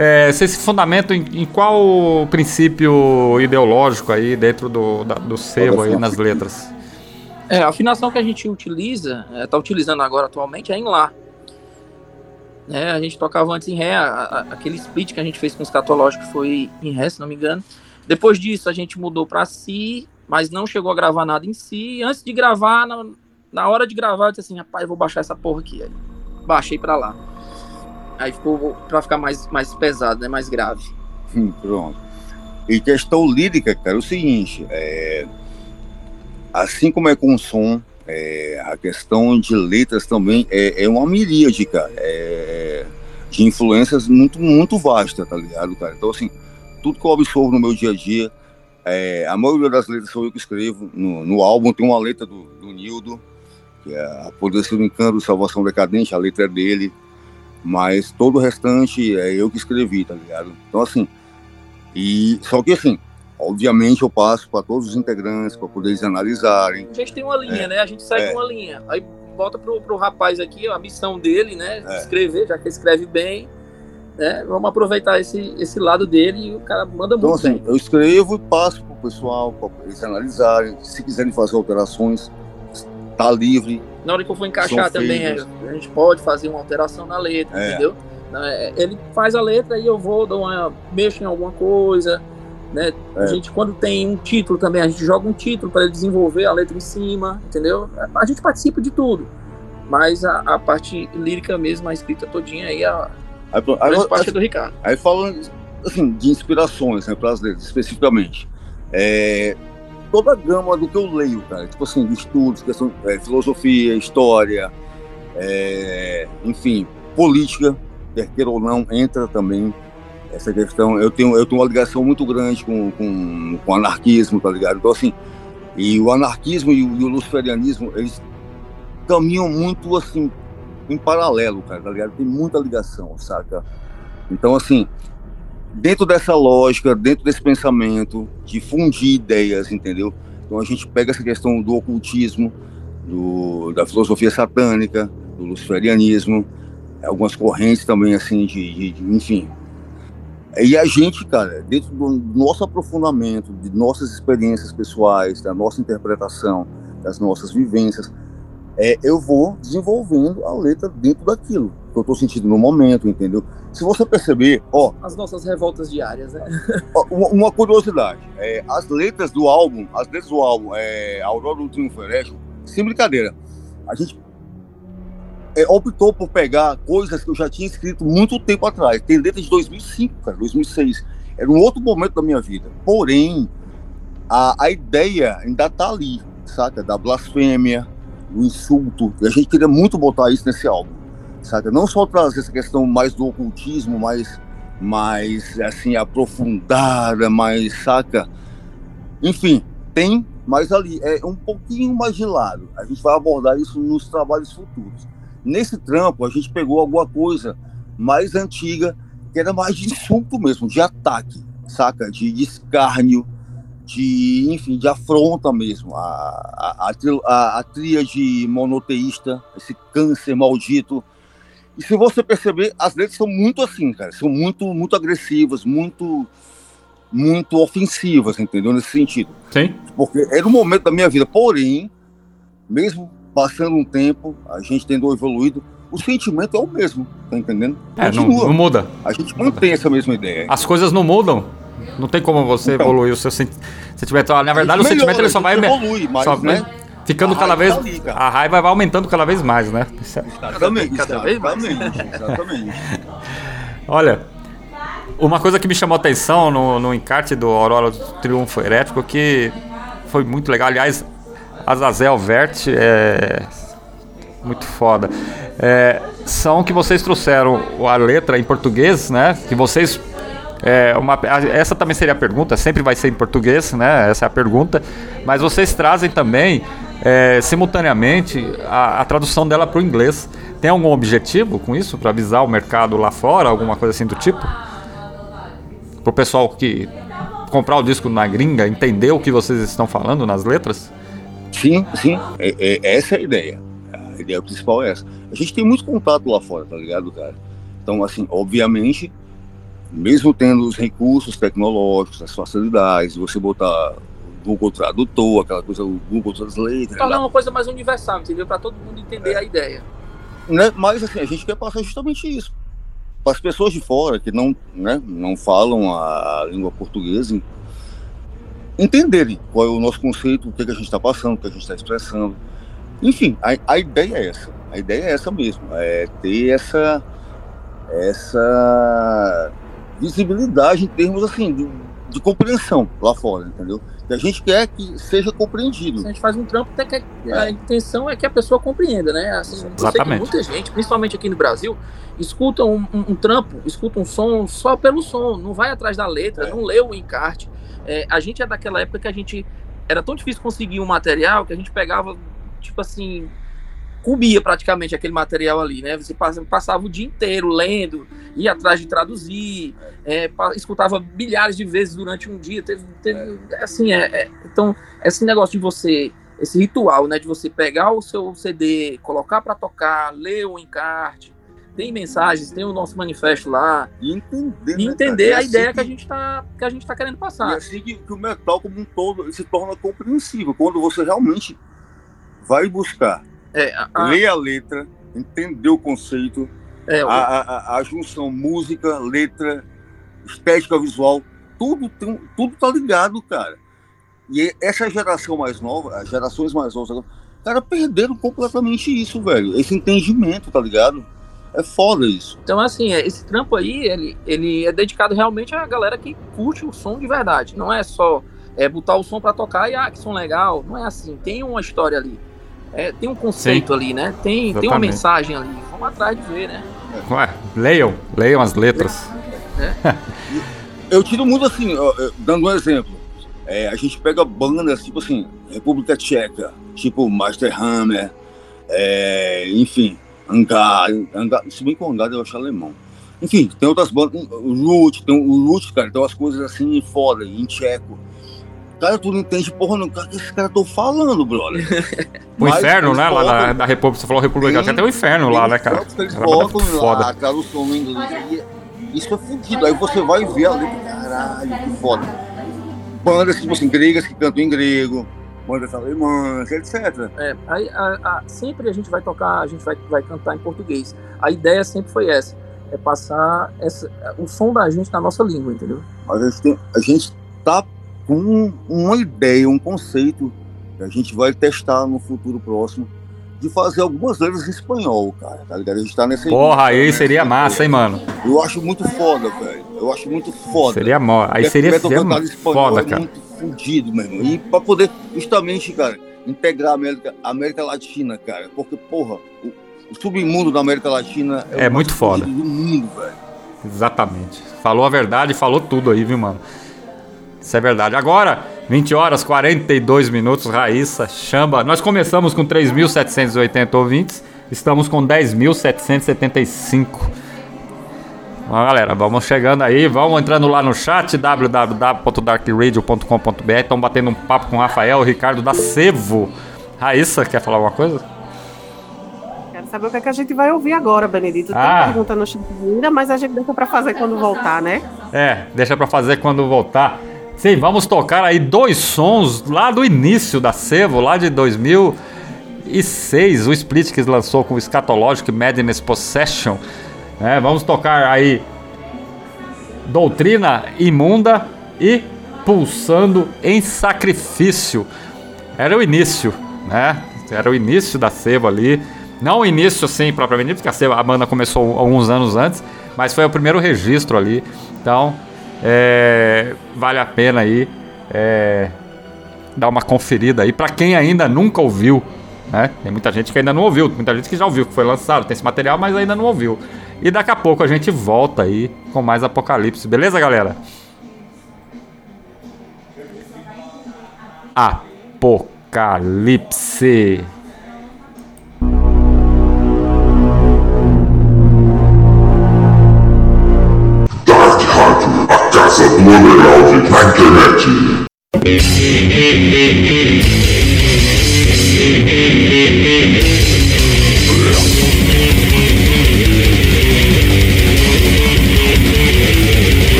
É, você se fundamenta em, em, qual princípio ideológico aí dentro do, da, do sebo aí nas letras? É, a afinação que a gente utiliza, está é, utilizando agora atualmente, é em Lá. Né? A gente tocava antes em Ré, a, a, aquele split que a gente fez com os catológicos foi em Ré, se não me engano. Depois disso a gente mudou para Si, mas não chegou a gravar nada em Si. Antes de gravar, na, na hora de gravar, eu disse assim, rapaz, vou baixar essa porra aqui. Aí, baixei para lá. Aí ficou para ficar mais, mais pesado, né? mais grave. Hum, pronto. E questão lírica, cara, é o seguinte, é... assim como é com o som, é, a questão de letras também é, é uma miríade, cara, é, de influências muito, muito vasta, tá ligado, cara? Então, assim, tudo que eu absorvo no meu dia a dia, é, a maioria das letras sou eu que escrevo. No, no álbum tem uma letra do, do Nildo, que é a Poder Ser Encanto, Salvação Decadente, a letra é dele, mas todo o restante é eu que escrevi, tá ligado? Então, assim, e só que assim, Obviamente eu passo para todos os integrantes para poder eles analisarem. A gente tem uma linha, é, né? A gente segue é. uma linha. Aí volta pro, pro rapaz aqui, a missão dele, né? É. Escrever, já que ele escreve bem. Né? Vamos aproveitar esse, esse lado dele e o cara manda então, muito assim, bem. Eu escrevo e passo pro pessoal, para eles analisarem. Se quiserem fazer alterações, tá livre. Na hora que eu for encaixar São também, é, a gente pode fazer uma alteração na letra, É. entendeu? É, Ele faz a letra e eu vou, dou uma, mexo em alguma coisa, né? A É. gente, quando tem um título também, a gente joga um título para ele desenvolver a letra em cima, entendeu? A gente participa de tudo. Mas a, a parte lírica mesmo, a escrita todinha aí, a Aí, grande Agora, parte é do Ricardo. Aí falando assim, de inspirações, né, para as letras, especificamente. É, toda a gama do que eu leio, cara, tipo assim, de estudos, questão, é, filosofia, história, é, enfim, política, quer queira ou não, entra também essa questão. Eu tenho, eu tenho uma ligação muito grande com, com, com anarquismo, tá ligado? Então, assim, e o anarquismo e o, e o luciferianismo, eles caminham muito, assim, em paralelo, cara, tá ligado? Tem muita ligação, saca? Então, assim, dentro dessa lógica, dentro desse pensamento, de fundir ideias, entendeu? Então a gente pega essa questão do ocultismo, do, da filosofia satânica, do luciferianismo, algumas correntes também, assim, de, de- de- enfim. E a gente, cara, dentro do nosso aprofundamento, de nossas experiências pessoais, da nossa interpretação, das nossas vivências, é, eu vou desenvolvendo a letra dentro daquilo que eu estou sentindo no momento, entendeu? Se você perceber, ó, As nossas revoltas diárias, né? [LAUGHS] Ó, Uma, uma curiosidade, é, as letras do álbum, as letras do álbum, é, Aurora do Triunfo Eréstico, sem brincadeira, a gente é, optou por pegar coisas que eu já tinha escrito muito tempo atrás. Tem letra de 2005, cara, 2006. Era um outro momento da minha vida. Porém, a, a ideia ainda tá ali, saca? Da blasfêmia, do insulto. E a gente queria muito botar isso nesse álbum, saca? Não só trazer essa questão mais do ocultismo, mais mais assim aprofundada, mais saca. Enfim, tem, mas ali é um pouquinho mais de lado. A gente vai abordar isso nos trabalhos futuros. Nesse trampo a gente pegou alguma coisa mais antiga, que era mais de insulto mesmo, de ataque, saca? De, escárnio, de enfim, de afronta mesmo. A, a, a, a, a tríade monoteísta, esse câncer maldito. E se você perceber, as letras são muito assim, cara. São muito, muito agressivas, muito, muito ofensivas, entendeu? Nesse sentido. Sim. Porque era um momento da minha vida. Porém, mesmo passando um tempo, a gente tendo evoluído, o sentimento é o mesmo, tá entendendo? É, não, Continua. não muda. A gente mantém essa mesma ideia. As coisas não mudam. Não tem como você Então. evoluir o seu sen- sentimento. Ah, Na verdade, o sentimento ele só vai evolui, mas, só né? Ficando A cada raiva vez. a raiva vai aumentando cada vez mais, né? Isso é- Exatamente, cada vez mais. exatamente, exatamente. [LAUGHS] Olha, uma coisa que me chamou a atenção no, no encarte do Aurora do Triunfo Herético que foi muito legal. Aliás, Azazel Vert é muito foda. É, são que vocês trouxeram a letra em português, né? Que vocês. É, uma, essa também seria a pergunta, sempre vai ser em português, né? Essa é a pergunta. Mas vocês trazem também, é, simultaneamente, a, a tradução dela para o inglês. Tem algum objetivo com isso? Para avisar o mercado lá fora? Alguma coisa assim do tipo? Para o pessoal que comprar o disco na gringa entender o que vocês estão falando nas letras? Sim, sim. É, é- essa é a ideia. A ideia principal é essa. A gente tem muito contato lá fora, tá ligado, cara? Então, assim, obviamente, mesmo tendo os recursos tecnológicos, as facilidades, você botar Google Tradutor, aquela coisa, o Google Translator, Tornar uma coisa mais universal, entendeu? Para todo mundo entender a ideia. né? Mas assim, a gente quer passar justamente isso. Para as pessoas de fora que não, né, não falam a língua portuguesa, entenderem qual é o nosso conceito, o que, é que a gente está passando, o que a gente está expressando. Enfim, a, a ideia é essa. A ideia é essa mesmo. É ter essa, essa visibilidade em termos assim, de, de compreensão lá fora, entendeu? A gente quer que seja compreendido. Se a gente faz um trampo, até que a intenção é que a pessoa compreenda, né? Assim, eu sei que Exatamente. muita gente, principalmente aqui no Brasil, escuta um, um- um trampo, escuta um som só pelo som, não vai atrás da letra, É. não lê o encarte. É, a gente é daquela época que a gente era tão difícil conseguir um material que a gente pegava, tipo assim, comia praticamente aquele material ali, né? Você passa- passava o dia inteiro lendo, ia atrás de traduzir, é, escutava milhares de vezes durante um dia. Teve, teve assim, é, é- então esse negócio de você, esse ritual, né, de você pegar o seu CD, colocar para tocar, ler o encarte, tem mensagens, tem o nosso manifesto lá, E entender, e né, entender cara? a É ideia assim que a gente tá que a gente tá querendo E passar. assim que, que o metal como um todo se torna compreensível quando você realmente vai buscar É, a, ler a letra, entender o conceito, é, a, o- a, a- a junção música, letra, estética visual, tudo, tem- tudo tá ligado, cara. E essa geração mais nova, as gerações mais novas cara, perderam completamente isso, velho. Esse entendimento, tá ligado? É foda isso. Então, assim, é, esse trampo aí, ele, ele é dedicado realmente à galera que curte o som de verdade. Não é só é, botar o som pra tocar e, ah, que som legal. Não é assim. Tem uma história ali. É, tem um conceito ali, né? Tem, tem uma mensagem ali. Vamos atrás de ver, né? Ué, leiam, leiam as letras. [LAUGHS] Eu tiro muito assim, dando um exemplo. É, a gente pega bandas tipo assim, República Tcheca, tipo Master Hammer, é, enfim, Hangar, Hangar, se bem que o Hangar eu acho alemão. Enfim, tem outras bandas, o Lute, tem o Lute, cara, tem umas coisas assim foda, em tcheco. Cara, tu não entende porra não, cara, o que esses caras estão falando, brother. O Mas inferno, né? Lá da, República, você falou República, tem o inferno lá, né, cara? Eles Era colocam foda. lá a tradução no inglês. e Isso é fudido. Aí você vai ver a letra, caralho, que foda. Bandas, tipo assim, gregas que cantam em grego, bandas alemãs, etc. É, aí, a- a- sempre a gente vai tocar, a gente vai, vai cantar em português. A ideia sempre foi essa. É passar essa, o som da gente na nossa língua, entendeu? Mas a gente, tem, a gente tá com uma ideia, um conceito que a gente vai testar no futuro próximo de fazer algumas letras em espanhol, cara, tá ligado? A gente tá nessa Porra, aí nessa seria massa, hein, mano? Eu acho muito foda, velho. Eu acho muito foda. Seria mó. Aí seria, seria foda, é cara. muito fudido, meu irmão. E pra poder, justamente, cara, integrar a América, a América Latina, cara. Porque, porra, o, o submundo da América Latina É mais muito foda. do mundo, velho. Exatamente. Falou a verdade, falou tudo aí, viu, mano? Isso é verdade. Agora, 20 horas 42 minutos, Raíssa, Chamba. Nós começamos com 3.780 ouvintes, estamos com 10.775. Ó, galera, vamos chegando aí, vamos entrando lá no chat www.darkradio.com.br. Estão batendo um papo com o Rafael, o Ricardo da Sevo. Raíssa, quer falar alguma coisa? Quero saber o que, é que a gente vai ouvir agora, Benedito. Tem Ah. pergunta no chat ainda, mas a gente deixa pra fazer quando voltar, né? É, deixa pra fazer quando voltar. Sim, vamos tocar aí dois sons lá do início da Sevo, lá de 2006, o Split que lançou com o Scatologic Madness Possession. né? vamos tocar aí Doutrina Imunda e Pulsando em Sacrifício. Era o início, né? Era o início da Sevo ali. Não o início, assim, propriamente, porque a, Sevo, a banda começou alguns anos antes, mas foi o primeiro registro ali. Então, é, vale a pena aí é, dar uma conferida aí para quem ainda nunca ouviu. Né? Tem muita gente que ainda não ouviu, muita gente que já ouviu, que foi lançado, tem esse material, mas ainda não ouviu. E daqui a pouco a gente volta aí com mais Apocalipse, beleza, galera? Apocalipse. Underground na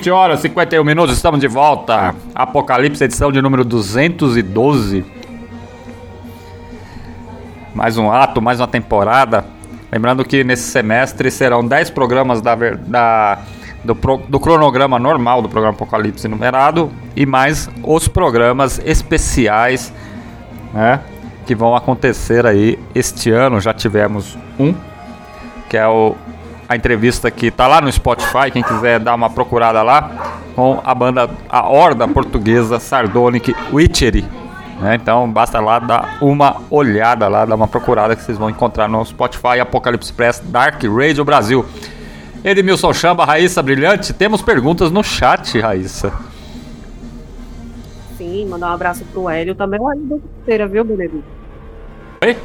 20 horas e 51 minutos, estamos de volta. Apocalipse, edição de número 212. Mais um ato, mais uma temporada. Lembrando que nesse semestre serão 10 programas da, da do, do, cronograma normal do programa Apocalipse numerado e mais os programas especiais né, que vão acontecer aí este ano. Já tivemos um, que é o, a entrevista que está lá no Spotify, quem quiser dar uma procurada lá, com a banda, a Horda Portuguesa Sardonic Witchery. Né? Então basta lá dar uma olhada lá, dar uma procurada que vocês vão encontrar no Spotify Apocalipse Press Dark Radio Brasil. Edmilson Chamba, Raíssa Brilhante, temos perguntas no chat, Raíssa. Sim, mandar um abraço pro Hélio, também o Hélio do Trecheira, viu, Benedito? Oi?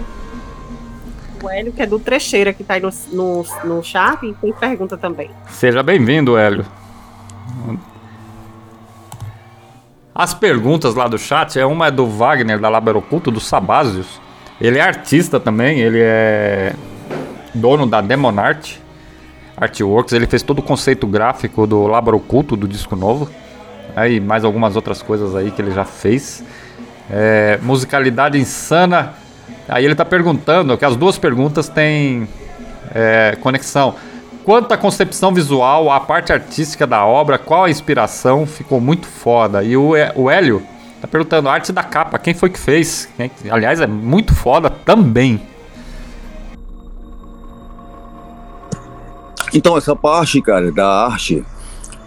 O Hélio, que é do Trecheira, que tá aí no, no, no chat, e tem pergunta também. Seja bem-vindo, Hélio. As perguntas lá do chat, é uma é do Wagner, da Laber Oculto, do Sabásios. Ele é artista também, ele é dono da Demonart. Artworks, ele fez todo o conceito gráfico do Labor Oculto, do disco novo. Aí mais algumas outras coisas aí que ele já fez. É, musicalidade insana. Aí ele está perguntando, que as duas perguntas têm é, conexão. Quanto à concepção visual, a parte artística da obra, qual a inspiração? Ficou muito foda. E o, o Hélio tá perguntando, arte da capa, quem foi que fez? Quem, aliás, é muito foda também. Então, essa parte, cara, da arte,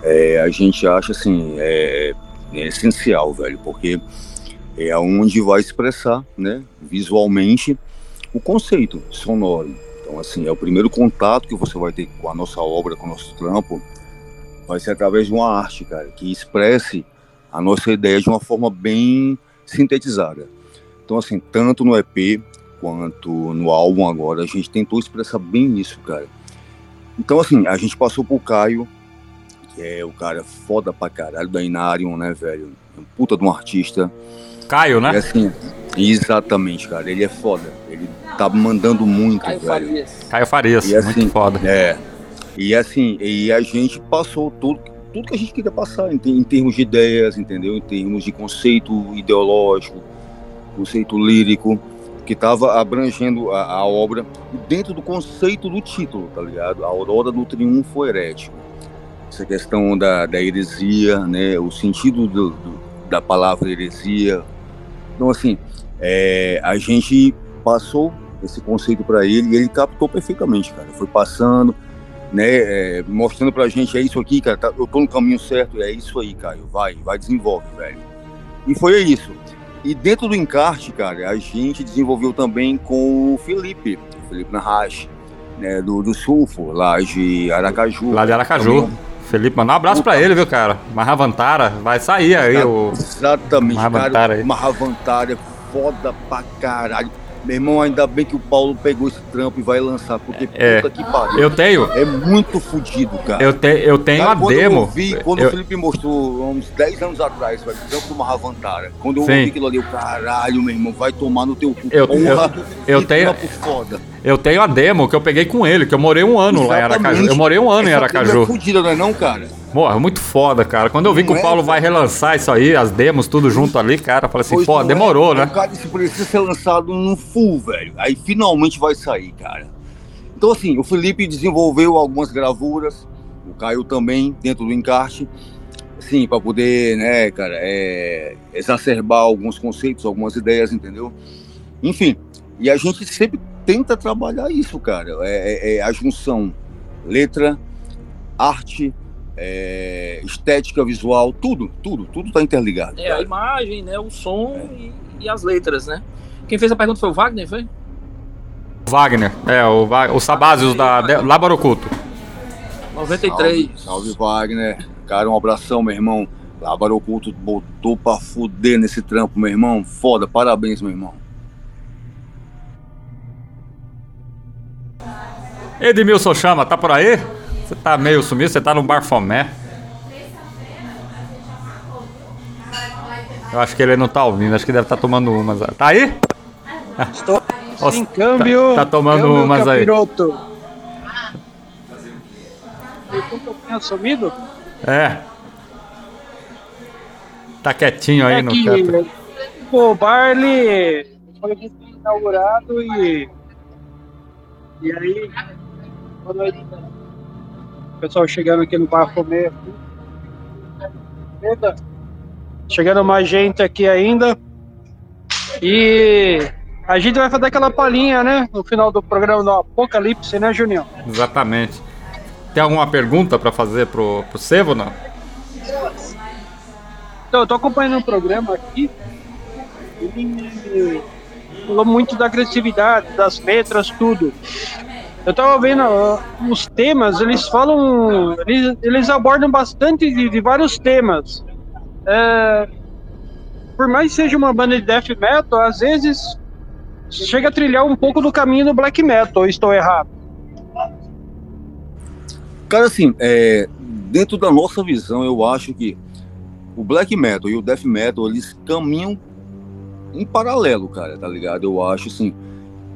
é, a gente acha assim, é, é, essencial, velho, porque é onde vai expressar, né, visualmente, o conceito sonoro. Então, assim, é o primeiro contato que você vai ter com a nossa obra, com o nosso trampo, vai ser através de uma arte, cara, que expresse a nossa ideia de uma forma bem sintetizada. Então, assim, tanto no EP quanto no álbum agora, a gente tentou expressar bem isso, cara. Então, assim, a gente passou por Caio, que é o cara foda pra caralho da Inarium, né, velho? Um puta de um artista. Caio, né? E, assim, exatamente, cara. Ele é foda. Ele tá mandando muito, Caio velho. Farias. Caio Farias, e, assim, muito foda. É. E assim, e a gente passou tudo, tudo que a gente queria passar, em, em termos de ideias, entendeu? Em termos de conceito ideológico, conceito lírico que estava abrangendo a, a, obra dentro do conceito do título, tá ligado? A Aurora do Triunfo Herético. Essa questão da, da heresia, né? O sentido do, do, da palavra heresia. Então, assim, é, a gente passou esse conceito para ele e ele captou perfeitamente, cara. Foi passando, né? É, mostrando pra gente, é isso aqui, cara, tá, eu tô no caminho certo, é isso aí, Caio, vai, vai, desenvolve, velho. E foi isso. E dentro do encarte, cara, a gente desenvolveu também com o Felipe, o Felipe Narrache, né, do, do Sulfo, lá de Aracaju. Lá de Aracaju. Também. Felipe, manda um abraço pra ele, viu, cara? Mahavantara, vai sair aí o. Exatamente, Mahavantara cara. Aí. Mahavantara, é foda pra caralho. Meu irmão, ainda bem que o Paulo pegou esse trampo e vai lançar, porque é, puta que pariu. Eu tenho. É muito fodido, cara. Eu, te, eu tenho cara, a quando demo. Eu vi, quando eu... o Felipe mostrou uns 10 anos atrás, o trampo do Mahavantara. Quando eu Sim. vi aquilo ali, eu, caralho, meu irmão, vai tomar no teu cu. Eu, Porra, eu, eu tenho. Foda. Eu tenho a demo que eu peguei com ele, que eu morei um ano Exatamente. lá em Aracaju. Eu morei um ano Essa em Aracaju. É fodida, não é não, cara? Porra, muito foda, cara. Quando eu vi não que o Paulo é, vai relançar isso aí, as demos, tudo junto ali, cara, falei assim, pô, demorou, é. né? O cara disse, precisa ser lançado no full, velho. Aí finalmente vai sair, cara. Então, assim, o Felipe desenvolveu algumas gravuras, o Caio também, dentro do encarte, sim, para poder, né, cara, é, exacerbar alguns conceitos, algumas ideias, entendeu? Enfim, e a gente sempre tenta trabalhar isso, cara. É, é, é a junção letra, arte, é, estética visual, tudo, tudo, tudo está interligado. É, a imagem, né, o som é. e, e, as letras, né? Quem fez a pergunta foi o Wagner, foi? Wagner, é, o, o Sabásios da Labaroculto. 93. Salve, salve, Wagner. Cara, um abração, meu irmão. Labaroculto botou pra fuder nesse trampo, meu irmão. Foda, parabéns, meu irmão. Edmilson Chama, tá por aí? Você tá meio sumido, você tá no Barfomé. Eu acho que ele não tá ouvindo, acho que deve estar tá tomando umas. Tá aí? Estou [LAUGHS] sem câmbio. Tá, tá tomando câmbio umas capiroto. aí. Tô um pouquinho sumido? É. Tá quietinho aí É no canto. o Barley foi inaugurado e. E aí. Boa noite. O pessoal chegando aqui no bar comer. Eita. Chegando mais gente aqui ainda. E a gente vai fazer aquela palhinha, né? No final do programa do Apocalipse, né, Junião? Exatamente. Tem alguma pergunta pra fazer pro, pro Sevo, não? Então, eu tô acompanhando o programa aqui. Ele falou muito da agressividade, das letras, tudo. Eu tava vendo ó, os temas, eles falam. Eles, eles abordam bastante de, de vários temas. É, por mais que seja uma banda de death metal, às vezes chega a trilhar um pouco do caminho do black metal, ou estou errado? Cara, assim, é, dentro da nossa visão, eu acho que o black metal e o death metal, eles caminham em paralelo, cara, tá ligado? Eu acho, assim,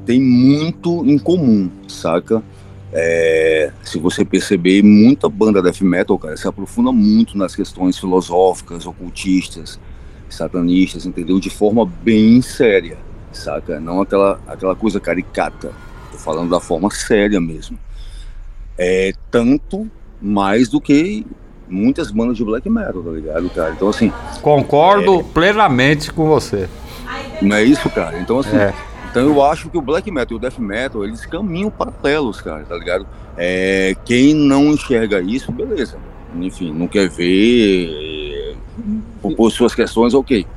tem muito em comum, saca? É, se você perceber, muita banda death metal, cara, se aprofunda muito nas questões filosóficas, ocultistas, satanistas, entendeu? De forma bem séria, saca? Não aquela, aquela coisa caricata. Tô falando da forma séria mesmo. É tanto mais do que muitas bandas de black metal, tá ligado, cara? Então, assim, Concordo plenamente com você. não é isso, cara? Então, assim, É. então eu acho que o black metal e o death metal, eles caminham paralelos, cara, tá ligado? É, quem não enxerga isso, beleza. Enfim, não quer ver, por, suas questões, ok.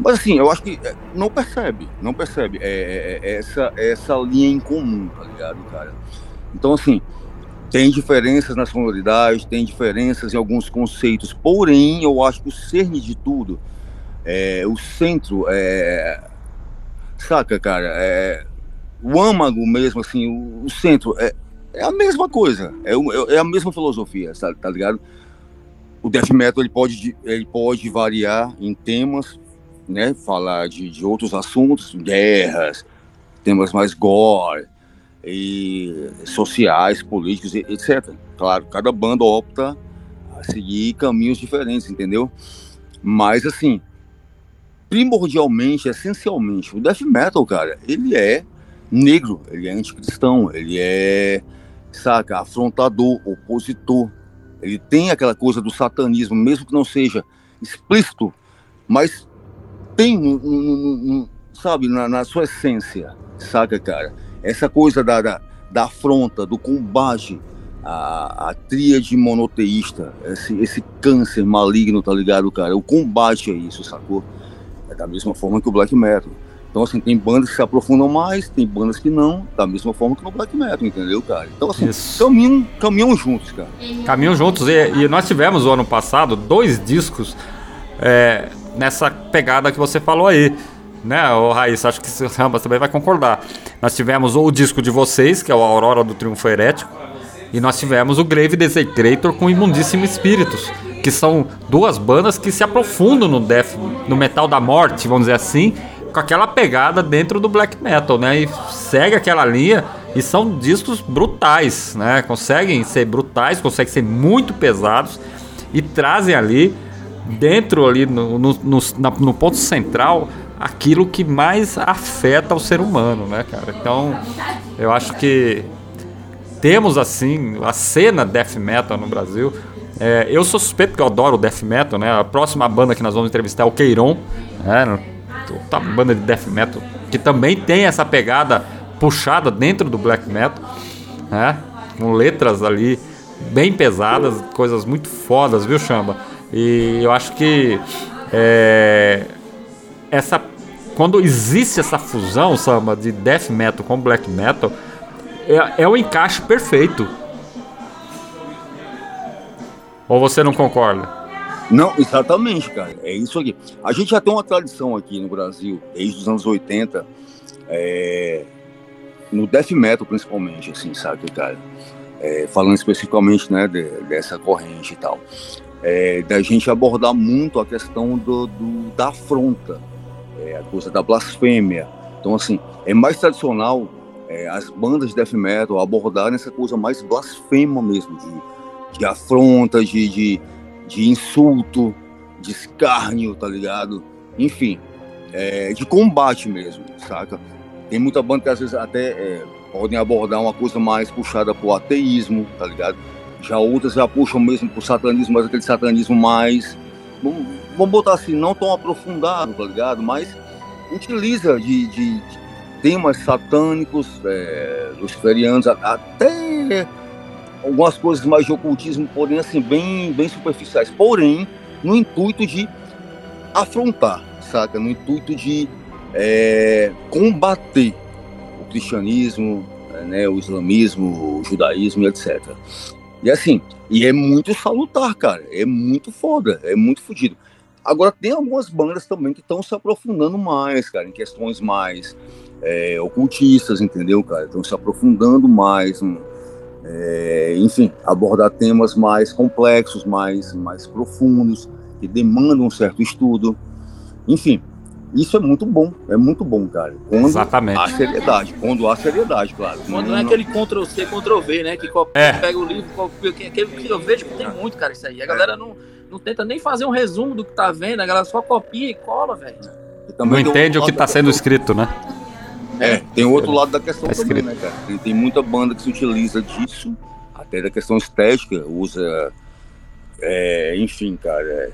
Mas assim, eu acho que é, não percebe, não percebe é, é, é essa, essa linha em comum, tá ligado, cara? Então, assim, tem diferenças na sonoridade, tem diferenças em alguns conceitos, porém, eu acho que o cerne de tudo, é, o centro, é, saca, cara, é, o âmago mesmo, assim, o, o centro, é, é a mesma coisa, é, o- é a mesma filosofia, tá, tá ligado? O death metal ele pode, ele pode variar em temas, né, falar de, de outros assuntos, guerras, temas mais gore, e sociais, políticos, etc. Claro, cada banda opta a seguir caminhos diferentes, entendeu? Mas assim, primordialmente, essencialmente, o death metal, cara, ele é negro, ele é anticristão, ele é, saca, afrontador, opositor. Ele tem aquela coisa do satanismo, mesmo que não seja explícito, mas tem, no- no- no- sabe, na, na sua essência, saca, cara? Essa coisa da, da, da afronta, do combate à, à tríade monoteísta, esse, esse câncer maligno, tá ligado, cara? O combate a isso, sacou? É da mesma forma que o black metal. Então, assim, tem bandas que se aprofundam mais, tem bandas que não, da mesma forma que no black metal, entendeu, cara? Então, assim, Isso. caminham, caminham juntos, cara. Caminham juntos. E, e nós tivemos o ano passado dois discos é, nessa pegada que você falou aí. Né, o Raíssa, acho que o Rambas [LAUGHS] também vai concordar. Nós tivemos o disco de vocês, que é o Aurora do Triunfo Herético, e nós tivemos o Grave Desecrator com Imundíssimo Espíritos, que são duas bandas que se aprofundam no death, no metal da morte, vamos dizer assim, com aquela pegada dentro do black metal, né? E segue aquela linha e são discos brutais, né? Conseguem ser brutais, conseguem ser muito pesados e trazem ali dentro ali no, no, no, na- no ponto central aquilo que mais afeta o ser humano, né, cara? Então, eu acho que temos assim a cena death metal no Brasil. É, eu sou suspeito porque eu adoro death metal, né? A próxima banda que nós vamos entrevistar é o Queiron, né? Outra banda de death metal que também tem essa pegada puxada dentro do black metal, né? Com letras ali bem pesadas, coisas muito fodas, viu, Chamba? E eu acho que é, essa quando existe essa fusão, samba, de death metal com black metal, é, é o encaixe perfeito. Ou você não concorda? Não, exatamente, cara. É isso aqui. A gente já tem uma tradição aqui no Brasil, desde os anos 80, é, no death metal principalmente, assim, sabe, cara? É, falando especificamente, né, de- dessa corrente e tal. É, da gente abordar muito a questão do, do- da afronta, é, a coisa da blasfêmia. Então, assim, é mais tradicional é, as bandas de death metal abordarem essa coisa mais blasfema mesmo, de de afronta, de, de, de insulto, de escárnio, tá ligado? Enfim, é, de combate mesmo, saca? Tem muita banda que às vezes até é, podem abordar uma coisa mais puxada pro ateísmo, tá ligado? Já outras já puxam mesmo pro satanismo, mas aquele satanismo mais, vamos, vamos botar assim, não tão aprofundado, tá ligado? Mas utiliza de, de, de temas satânicos, é, luciferianos, até algumas coisas mais de ocultismo, porém assim, bem, bem superficiais. Porém, no intuito de afrontar, saca? No intuito de é, combater o cristianismo, né, o islamismo, o judaísmo, etc. E assim, e é muito salutar, cara. É muito foda, é muito fodido. Agora, tem algumas bandas também que estão se aprofundando mais, cara, em questões mais é, ocultistas, entendeu, cara? Estão se aprofundando mais, um, é, enfim, abordar temas mais complexos, mais, mais profundos, que demandam um certo estudo. Enfim, isso é muito bom, é muito bom, cara. Quando Exatamente. Há seriedade, quando há seriedade, claro. Quando não, é aquele Ctrl-C, Ctrl-V, né? Que é. pega o livro, copia, aquele que eu vejo que tem muito, cara, isso aí. A galera não, não tenta nem fazer um resumo do que tá vendo, a galera só copia e cola, velho. Não entende o que tá sendo escrito, né? É, tem outro lado da questão tá também, né, cara? Tem, tem, muita banda que se utiliza disso, até da questão estética, usa, é, enfim, cara, é,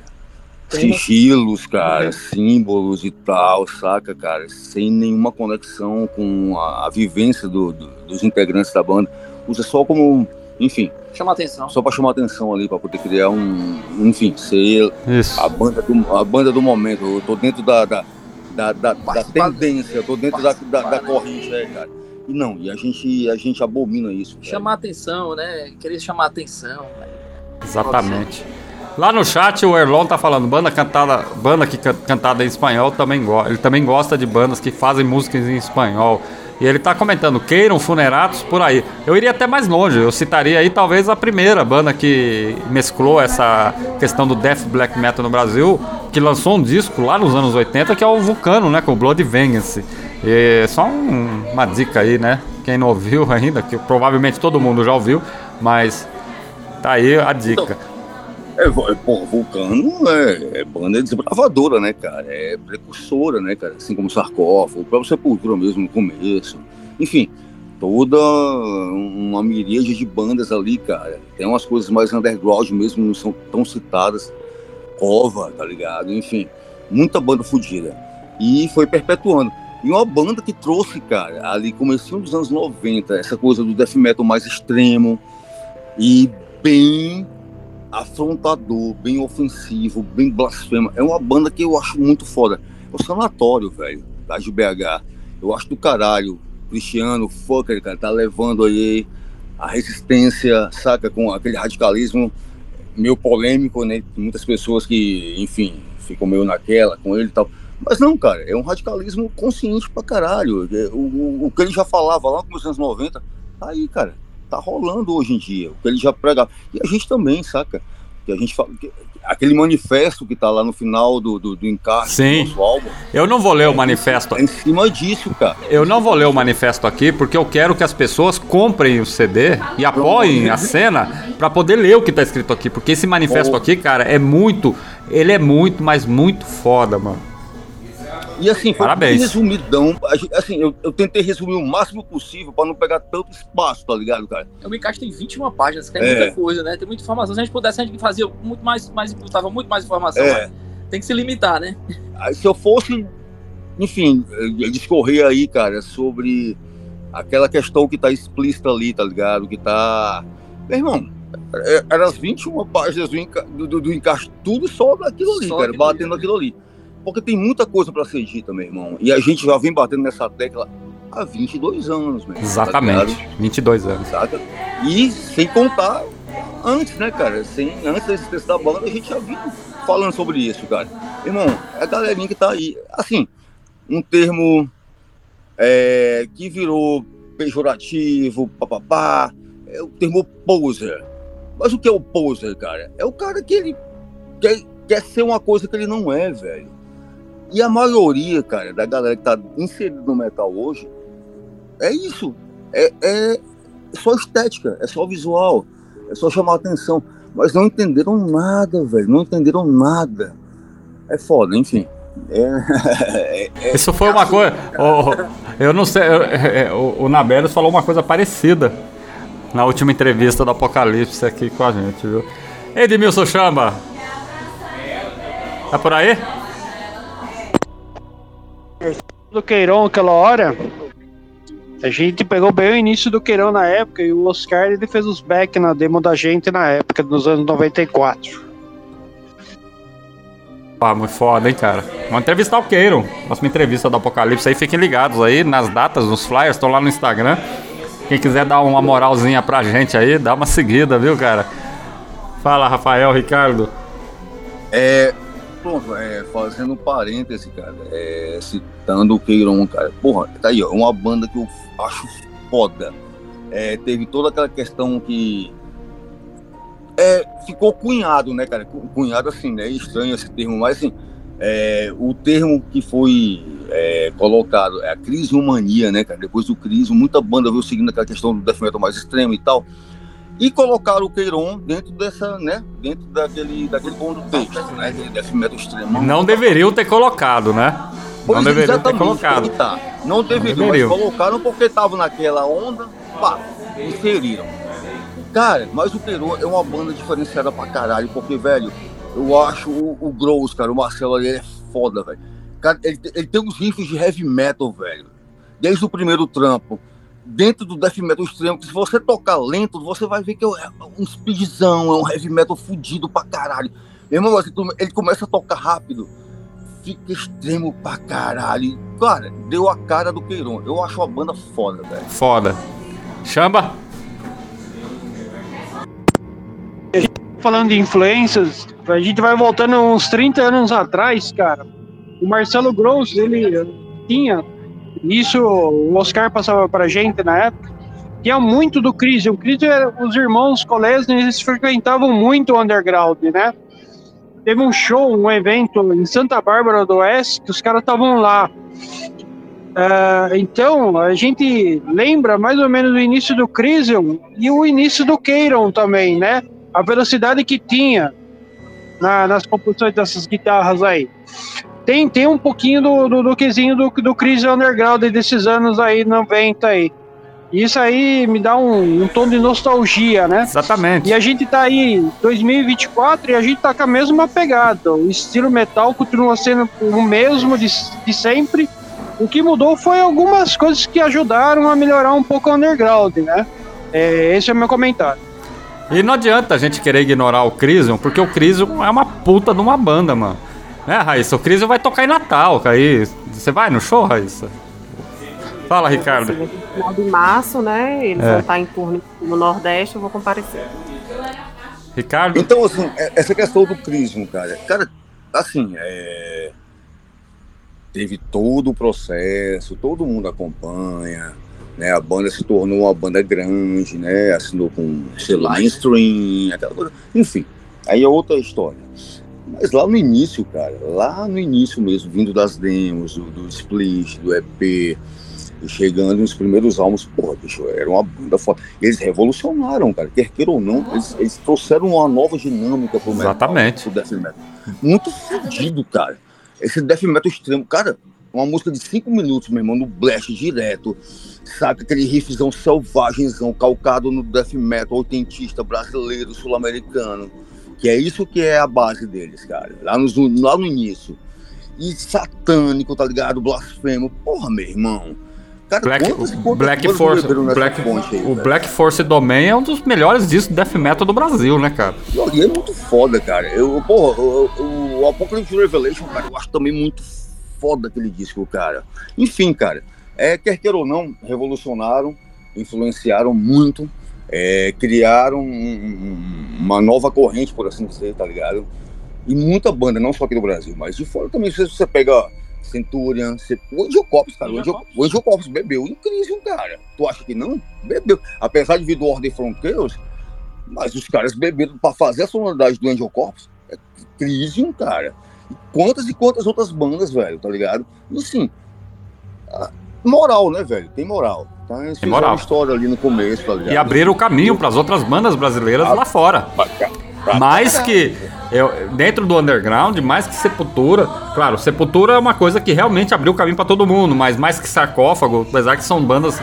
sigilos, cara, símbolos e tal, saca, cara, sem nenhuma conexão com a, a vivência do, do, dos integrantes da banda. Usa só como, enfim. Chama atenção. Só pra chamar atenção ali, pra poder criar um. Enfim, ser Isso. A, banda do, a banda do momento. Eu tô dentro da, da, da, da, da tendência, eu tô dentro da, da, da corrente, é, cara. E não, e a gente, a gente abomina isso. Chamar atenção, né? Querer chamar atenção. Exatamente. Lá no chat o Erlon tá falando, banda cantada, banda que cantada em espanhol também gosta. Ele também gosta de bandas que fazem músicas em espanhol. E ele tá comentando, queiram funeratos por aí. Eu iria até mais longe, eu citaria aí talvez a primeira banda que mesclou essa questão do death black metal no Brasil, que lançou um disco lá nos anos 80, que é o Vulcano, né, com o Blood Vengeance. E só um, uma dica aí, né? Quem não ouviu [LAUGHS] ainda, que provavelmente todo mundo já ouviu, mas tá aí a dica. É, é, pô, Vulcano é, é, banda desbravadora, né, cara? É precursora, né, cara? Assim como Sarcófago, o próprio Sepultura mesmo no começo. Enfim, toda uma miríade de bandas ali, cara. Tem umas coisas mais underground mesmo, não são tão citadas. Cova, tá ligado? Enfim, muita banda fodida. E foi perpetuando. E uma banda que trouxe, cara, ali começou dos anos 90, essa coisa do death metal mais extremo e bem afrontador, bem ofensivo, bem blasfema. É uma banda que eu acho muito foda. É o Sanatório, velho, da de BH. Eu acho do caralho. Cristiano, fucker, cara, tá levando aí a resistência, saca, com aquele radicalismo meio polêmico, né? Muitas pessoas que, enfim, ficam meio naquela com ele e tal. Mas não, cara, é um radicalismo consciente pra caralho. É, o, o, o que ele já falava lá nos anos 90, tá aí, cara tá rolando hoje em dia, o que ele já pregava. E a gente também, saca? Que a gente fala, que, aquele manifesto que tá lá no final do, do, do encarte Sim. do nosso álbum. Eu não vou ler é, o manifesto. É em cima disso, cara. Eu não vou ler o manifesto aqui porque eu quero que as pessoas comprem o CD e apoiem a cena para poder ler o que tá escrito aqui, porque esse manifesto aqui, cara, é muito, ele é muito, mas muito foda, mano. E assim, foi Parabéns. resumidão. Assim, eu, eu tentei resumir o máximo possível para não pegar tanto espaço, tá ligado, cara? O Micast tem 21 páginas, que é, é muita coisa, né? Tem muita informação. Se a gente pudesse, a gente fazia muito mais, mais botava muito mais informação. É. Tem que se limitar, né? Aí, se eu fosse, enfim, discorrer aí, cara, sobre aquela questão que tá explícita ali, tá ligado? Que tá. Meu irmão, é, eram as 21 páginas do, enca... do, do, do encaixe, tudo só daquilo ali, só cara, batendo aquilo ali. Porque tem muita coisa para ser dita, meu irmão. E a gente já vem batendo nessa tecla há 22 anos, meu Exatamente, tá 22 anos. Saca? E sem contar antes, né, cara? Sem, antes da existência da banda, a gente já vinha falando sobre isso, cara. Irmão, é a galerinha que tá aí. Assim, um termo é, que virou pejorativo, papapá, é o termo poser. Mas o que é o poser, cara? É o cara que ele quer, quer ser uma coisa que ele não é, velho. E a maioria, cara, da galera que tá inserida no metal hoje, é isso. É, é só estética, é só visual. É só chamar atenção. Mas não entenderam nada, velho. Não entenderam nada. É foda, enfim. É, [LAUGHS] é, Isso foi uma coisa. eu não sei. Eu, é, o, o falou uma coisa parecida na última entrevista do Apocalipse aqui com a gente, viu? Edmilson Chama. Tá por aí? Do Queirão aquela hora. A gente pegou bem o início do Queirão na época e o Oscar ele fez os back na demo da gente na época, nos anos 94. Ah, muito foda, hein, cara. Vamos entrevistar o Queiron. Próxima entrevista do Apocalipse aí, fiquem ligados aí nas datas, nos flyers, estão lá no Instagram. Quem quiser dar uma moralzinha pra gente aí, dá uma seguida, viu, cara? Fala, Rafael, Ricardo. É. Pronto, é, fazendo um parêntese, cara, é, citando o Queiron, cara. Porra, tá aí, ó, uma banda que eu acho foda. É, teve toda aquela questão que. É, ficou cunhado, né, cara? Cunhado, assim, né? Estranho esse termo, mas assim. É, o termo que foi é, colocado é a crise humania, né, cara? Depois do crise, muita banda veio seguindo aquela questão do death metal mais extremo e tal. E colocaram o Queiron dentro dessa, né? Dentro daquele, daquele texto, né? Death metal extremo. Não deveriam ter colocado, né? Pois não deveriam ter colocado. Tá. Não deveriam, não deveriam, colocaram porque estavam naquela onda, pá, inseriram. Cara, mas o Queiron é uma banda diferenciada pra caralho, porque, velho, eu acho o, o Gross, cara, o Marcelo ali, ele é foda, velho. Cara, ele, ele tem uns riffs de heavy metal, velho. Desde o primeiro trampo. Dentro do death metal extremo, que se você tocar lento, você vai ver que é um speedzão, é um heavy metal fudido pra caralho. Meu irmão, assim, ele começa a tocar rápido, fica extremo pra caralho. Cara, deu a cara do Queiron. Eu acho a banda foda, velho. Foda. Chamba? Falando de influências, a gente vai voltando uns 30 anos atrás, cara. O Marcelo Gross, ele tinha, isso o Oscar passava pra gente na época, tinha muito do Crisium. Crisium, os irmãos Kolesny, eles frequentavam muito o underground, né? Teve um show, um evento em Santa Bárbara do Oeste, que os caras estavam lá. Uh, então, a gente lembra mais ou menos o início do Crisium e o início do Keiron também, né? A velocidade que tinha na, nas composições dessas guitarras aí. Tem, tem um pouquinho do, do, do quesinho do, do Chris Underground desses anos aí, 90 aí. Isso aí me dá um, um, tom de nostalgia, né? Exatamente. E a gente tá aí 2024 e a gente tá com a mesma pegada. O estilo metal continua sendo o mesmo de, de sempre. O que mudou foi algumas coisas que ajudaram a melhorar um pouco o underground, né? É, esse é o meu comentário. E não adianta a gente querer ignorar o Crisium, porque o Crisium é uma puta de uma banda, mano. Né, Raíssa? O Crisium vai tocar em Natal, aí. Você vai no show, Raíssa? Fala, Ricardo. Sim, final de março, né? Eles é. vão estar em turno no Nordeste, eu vou comparecer. Ricardo? Então, assim, é, essa questão do Crisium, cara. Cara, assim, é... teve todo o processo, todo mundo acompanha né? A banda se tornou uma banda grande, né? Assinou com, sei lá, Stream, aquela coisa. Enfim, aí é outra história. Mas lá no início, cara, lá no início mesmo, vindo das demos, do, do split, do EP, e chegando nos primeiros álbuns, porra, bicho, era uma banda foda. Eles revolucionaram, cara, quer queira ou não, eles, eles trouxeram uma nova dinâmica pro metal. Exatamente. Metal. Muito fodido, cara. Esse death metal extremo, cara, uma música de cinco minutos, meu irmão, no blast direto, sabe? Aquele riffzão selvagenzão, calcado no death metal autentista brasileiro, sul-americano. Que é isso que é a base deles, cara. Lá no, lá no início. E satânico, tá ligado? Blasfemo. Porra, meu irmão. Cara, Black, quantas Black Force, Black, aí, o Black Force Domain é um dos melhores discos de death metal do Brasil, né, cara? E é muito foda, cara. Eu, porra, o, o Apocalypse Revelation, cara, eu acho também muito foda aquele disco, cara. Enfim, cara, é, quer queira ou não, revolucionaram, influenciaram muito, é, criaram um, uma nova corrente, por assim dizer, tá ligado? E muita banda, não só aqui no Brasil, mas de fora também. Se você pega Centurion, você... o Angel Copos, cara, o Angel, o Angel Copos bebeu incrível, cara. Tu acha que não? Bebeu. Apesar de vir do Ordem Fronteiros, mas os caras beberam para fazer a sonoridade do Angel Corpus. É Crisium, cara quantas e quantas outras bandas, velho, tá ligado? E sim, moral, né, velho? Tem moral. Então eles fizeram história ali no começo? E abriram o caminho para as outras bandas brasileiras lá fora. Mais que eu, dentro do underground, mais que Sepultura. Claro, Sepultura é uma coisa que realmente abriu o caminho para todo mundo, mas mais que Sarcófago, apesar que são bandas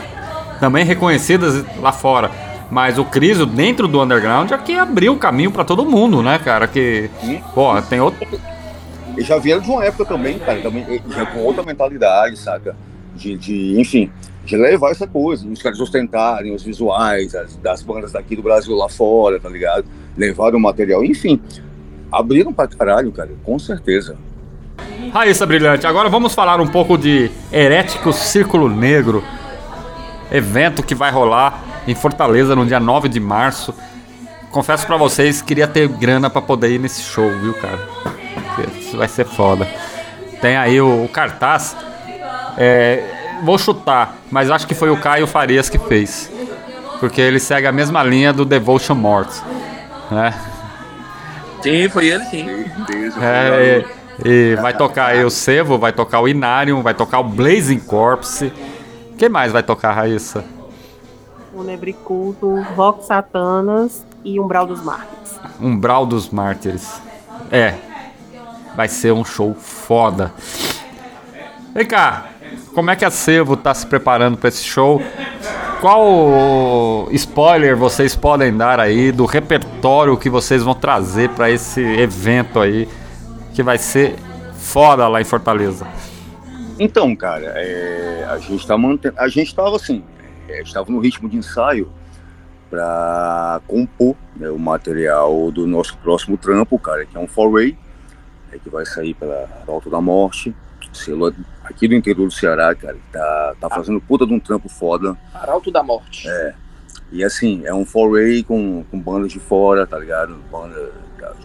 também reconhecidas lá fora. Mas o Criso dentro do underground é que abriu o caminho para todo mundo, né, cara? Que, pô, tem outro. Eles já vieram de uma época também, cara, também, eh, já com outra mentalidade, saca? De, de enfim, levar essa coisa, os caras ostentarem os visuais as- das bandas daqui do Brasil lá fora, tá ligado? Levaram o material, enfim. Abriram pra caralho, cara, com certeza. Raíssa Brilhante, agora vamos falar um pouco de Herético Círculo Negro. Evento que vai rolar em Fortaleza no dia 9 de março. Confesso pra vocês, queria ter grana pra poder ir nesse show, viu, cara? Isso vai ser foda. Tem aí o, o cartaz. É, vou chutar, mas acho que foi o Caio Farias que fez. Porque ele segue a mesma linha do Devotion Mortis. Né? Sim, foi ele sim. É, e, e vai tocar aí o Sevo, vai tocar o Inarium, vai tocar o Blazing Corpse. Quem mais vai tocar, Raíssa? O Nebriculto, Vox Satanas e Umbral dos Mártires. Umbral dos Mártires. É. Vai ser um show foda. Vem cá, como é que a Sevo tá se preparando para esse show? Qual spoiler vocês podem dar aí do repertório que vocês vão trazer para esse evento aí que vai ser foda lá em Fortaleza? Então, cara, é, a gente tá mantendo. A gente tava assim, é, estava no ritmo de ensaio para compor né, o material do nosso próximo trampo, cara, que é um foray, é, que vai sair pela Alto da Morte, selo aqui do interior do Ceará, cara, que tá, tá fazendo puta de um trampo foda. Arauto da Morte. É. E assim, é um foray com, com bandas de fora, tá ligado? Banda.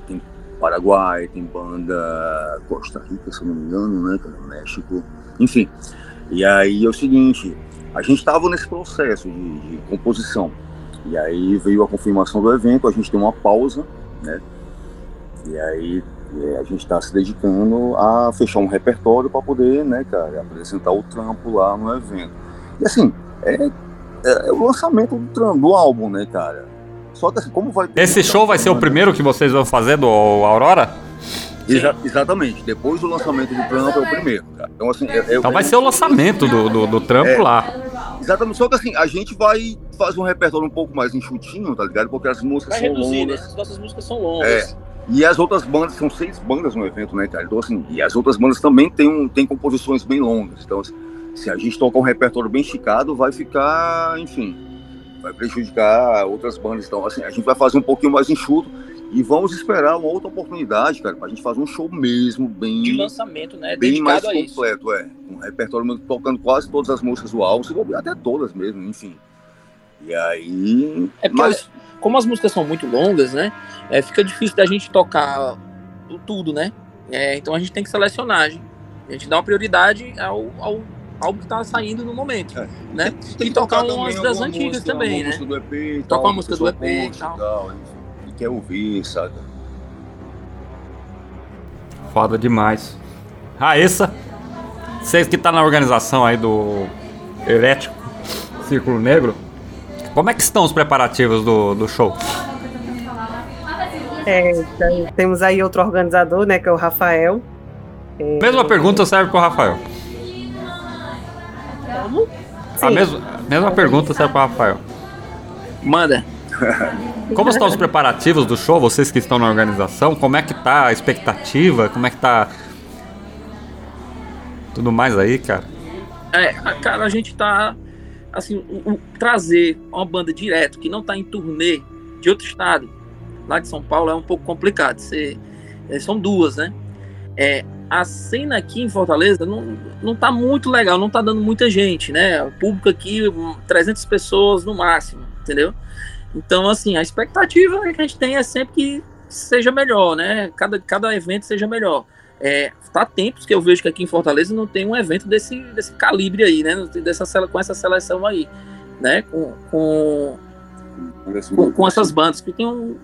Tem Paraguai, tem banda Costa Rica, se não me engano, né? cara? México. Enfim. E aí é o seguinte, a gente estava nesse processo de, de composição. E aí veio a confirmação do evento, a gente tem uma pausa, né? E aí é, a gente está se dedicando a fechar um repertório para poder, né, cara, apresentar o trampo lá no evento. E assim, é, é, é o lançamento do, tram- do álbum, né, cara? Só que assim, como vai ter Esse show vai ser o banda- primeiro que vocês vão fazer do Aurora? Exa- exatamente. Depois do lançamento do trampo é o primeiro, cara. Então, assim, é, é- Então vai ser o lançamento do, do, do trampo É. lá. Exatamente. Só que assim, a gente vai fazer um repertório um pouco mais enxutinho, tá ligado? Porque as músicas Vai são reduzir, né? longas. As nossas músicas são longas. É. E as outras bandas, são seis bandas no evento, né, cara? Então, assim, e as outras bandas também têm, um, têm composições bem longas. Então, assim, se a gente tocar um repertório bem esticado, vai ficar, enfim, vai prejudicar outras bandas. Então, assim, a gente vai fazer um pouquinho mais enxuto e vamos esperar uma outra oportunidade, cara, pra gente fazer um show mesmo bem, De lançamento, né? bem mais Dedicado isso. completo, é. Um repertório tocando quase todas as músicas do álbum, se bobear até todas mesmo, enfim. E aí. É porque mas, as- como as músicas são muito longas, né? é, fica difícil da gente tocar tudo, né? É, então a gente tem que selecionar. A gente, a gente dá uma prioridade ao, ao álbum que tá saindo no momento, É. né? E tocar também umas das antigas música, também, né? música do EP Tocar uma música do EP e tal. e quer ouvir, sabe? Foda demais. Raíssa, vocês que tá na organização aí do Elétrico Círculo Negro, como é que estão os preparativos do, do show? É, então, temos aí outro organizador, né, que é o Rafael. Mesma pergunta serve pro Rafael. Como? A Sim. mesma, mesma pergunta serve pro Rafael. Manda. [LAUGHS] Como estão os preparativos do show? Vocês que estão na organização, como é que tá a expectativa? Como é que tá tudo mais aí, cara? É, a- cara, a gente tá. Assim, o- o- trazer uma banda direto que não tá em turnê de outro estado, lá de São Paulo, é um pouco complicado. Você, é, são duas, né? É, a cena aqui em Fortaleza não, não tá muito legal, não tá dando muita gente, né? O público aqui, um, 300 pessoas no máximo, entendeu? Então, assim, a expectativa que a gente tem é sempre que seja melhor, né? Cada, cada evento seja melhor. É, tá tempos que eu vejo que aqui em Fortaleza não tem um evento desse, desse calibre aí, né? Não tem Dessa, com essa seleção aí, né? Com, com, com, com essas bandas que tem um.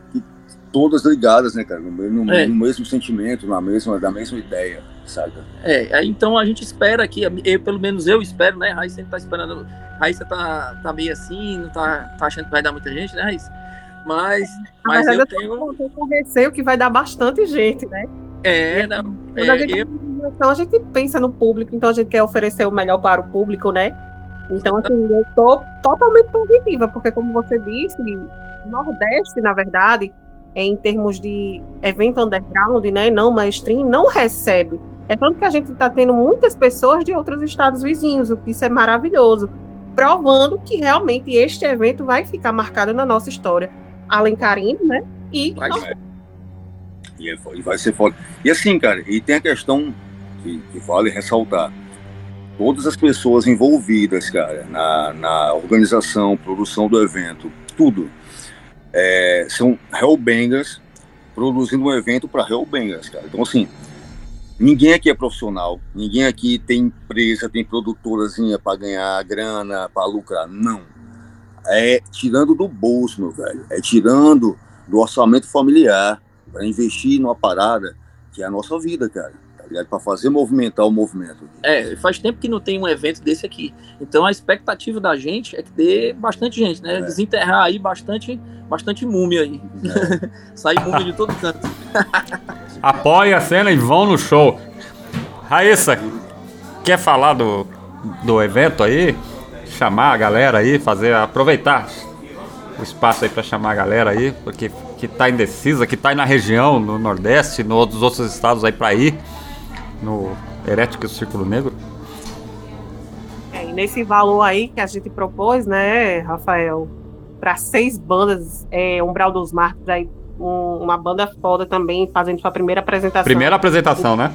todas ligadas, né, cara? No, no, É. no mesmo sentimento, na mesma, da mesma ideia, saca? É, então a gente espera que, eu, pelo menos eu espero, né? Raíssa sempre tá esperando. Raíssa tá, tá meio assim, não tá, tá achando que vai dar muita gente, né, Raíssa? Mas, mas verdade, eu eu tenho. tô com receio que vai dar bastante gente, né? É, não, Quando a é, gente, eu- então a gente pensa no público, então a gente quer oferecer o melhor para o público, né? Então, assim, eu tô totalmente positiva, porque como você disse, Nordeste, na verdade, em termos de evento underground, né, não mainstream, não recebe. É tanto que a gente está tendo muitas pessoas de outros estados vizinhos, o que isso é maravilhoso, provando que realmente este evento vai ficar marcado na nossa história. Alencarino, né? E Vai, E, é e vai ser foda. E assim, cara, e tem a questão que, que vale ressaltar. Todas as pessoas envolvidas, cara, na, na organização, produção do evento, tudo, é, são Hellbangers produzindo um evento para Hellbangers, cara. Então, assim, ninguém aqui é profissional, ninguém aqui tem empresa, tem produtorazinha para ganhar grana, para lucrar. Não. É tirando do bolso, meu velho. É tirando do orçamento familiar para investir numa parada que é a nossa vida, cara. Tá ligado? Para fazer movimentar o movimento. é, faz tempo que não tem um evento desse aqui. Então a expectativa da gente é que dê bastante gente, né? É. Desenterrar aí bastante, bastante múmia aí. [LAUGHS] Sair múmia de todo canto. [LAUGHS] Apoiem a cena e vão no show. Raíssa, quer falar do, do evento aí? Chamar a galera aí, fazer, aproveitar o espaço aí pra chamar a galera aí, porque que tá indecisa, que tá aí na região, no Nordeste, nos outros estados aí pra ir, no Herético e Círculo Negro. É, e nesse valor aí que a gente propôs, né, Rafael, para seis bandas, é, Umbral dos Marcos, aí, um- uma banda foda também, fazendo sua primeira apresentação. Primeira apresentação, né?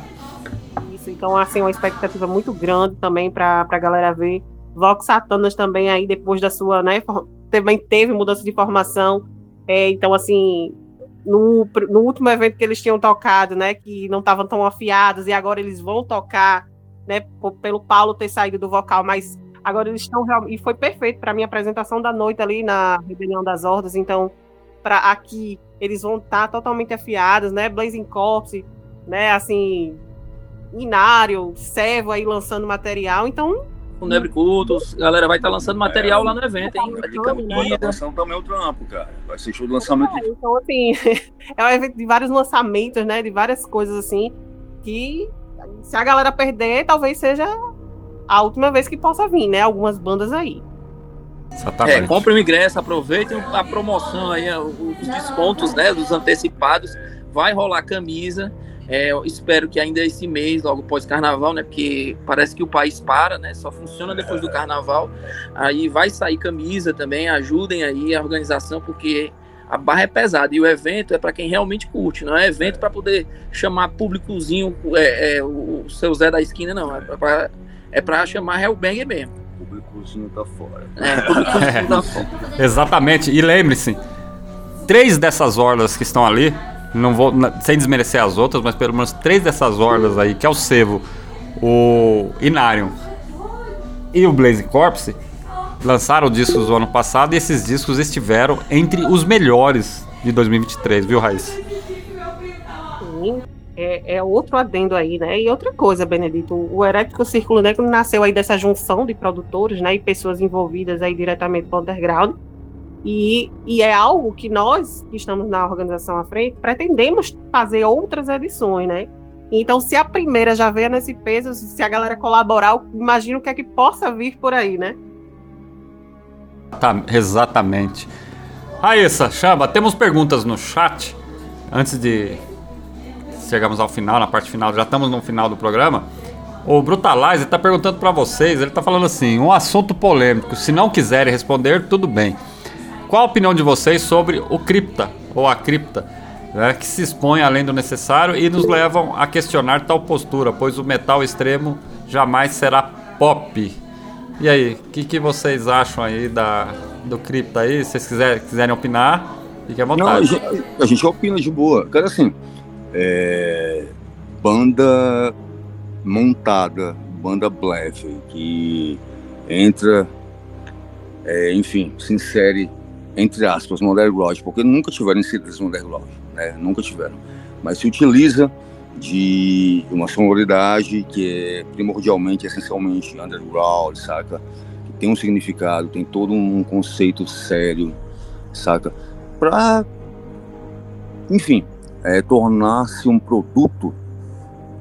Isso, então, assim, uma expectativa muito grande também para a galera ver. Vox Satanas também aí, depois da sua, né, também teve mudança de formação. É, então, assim, no, no último evento que eles tinham tocado, né, que não estavam tão afiados, e agora eles vão tocar, né, pelo Paulo ter saído do vocal, mas agora eles estão realmente. E foi perfeito para minha apresentação da noite ali na Rebelião das Hordas, então, para aqui, eles vão estar totalmente afiados, né, Blazing Corpse, né, assim, Inário, Servo aí lançando material, então O Nebre Cultos, a galera vai estar lançando material lá no evento, hein? Vai ter A camisa. lançação também é o trampo, cara. Vai ser show de lançamento. É, então, assim, [LAUGHS] é um evento de vários lançamentos, né? De várias coisas assim, que se a galera perder, talvez seja a última vez que possa vir, né? Algumas bandas aí. Exatamente. É, compre o ingresso, aproveitem a promoção aí, os descontos, né, dos antecipados. Vai rolar camisa. É, eu espero que ainda esse mês, logo após carnaval, né? Porque parece que o país para, né? Só funciona depois do carnaval. Aí vai sair camisa também. Ajudem aí a organização, porque a barra é pesada. E o evento é para quem realmente curte, não é evento para poder chamar públicozinho, é, é, o seu Zé da esquina, não. É para é pra chamar Hellbanger mesmo. O públicozinho tá fora. É, públicozinho da [LAUGHS] Exatamente. E lembre-se, três dessas orlas que estão ali, não vou, sem desmerecer as outras, mas pelo menos três dessas orlas aí, que é o Sevo, o Inarium e o Blaze Corpse, lançaram discos do ano passado e esses discos estiveram entre os melhores de 2023, viu, Raíssa? Sim, é, é outro adendo aí, né? E outra coisa, Benedito, o Herético Círculo Negro nasceu aí dessa junção de produtores, né? E pessoas envolvidas aí diretamente com o underground. E, e é algo que nós, que estamos na organização à frente, pretendemos fazer outras edições, né? Então, se a primeira já veio nesse peso, se a galera colaborar, imagino que é que possa vir por aí, né? Tá, exatamente. Raíssa, Chamba, temos perguntas no chat. Antes de chegarmos ao final, na parte final, já estamos no final do programa. O Brutalize está perguntando para vocês, ele está falando assim, um assunto polêmico, se não quiserem responder, tudo bem. Qual a opinião de vocês sobre o cripta, ou a cripta, né, que se expõe além do necessário e nos levam a questionar tal postura, pois o metal extremo jamais será pop. E aí, o que, que vocês acham aí da, do cripta aí? Se vocês quiserem, quiserem opinar, fiquem à Não, a vontade. gente, a gente opina de boa. Cara, assim, é, banda montada, banda blefe, que entra, é, enfim, se insere entre aspas, underground, porque nunca tiveram no underground, né? Nunca tiveram. Mas se utiliza de uma sonoridade que é primordialmente, essencialmente underground, saca? Que tem um significado, tem todo um conceito sério, saca? Pra, enfim, é, tornar-se um produto,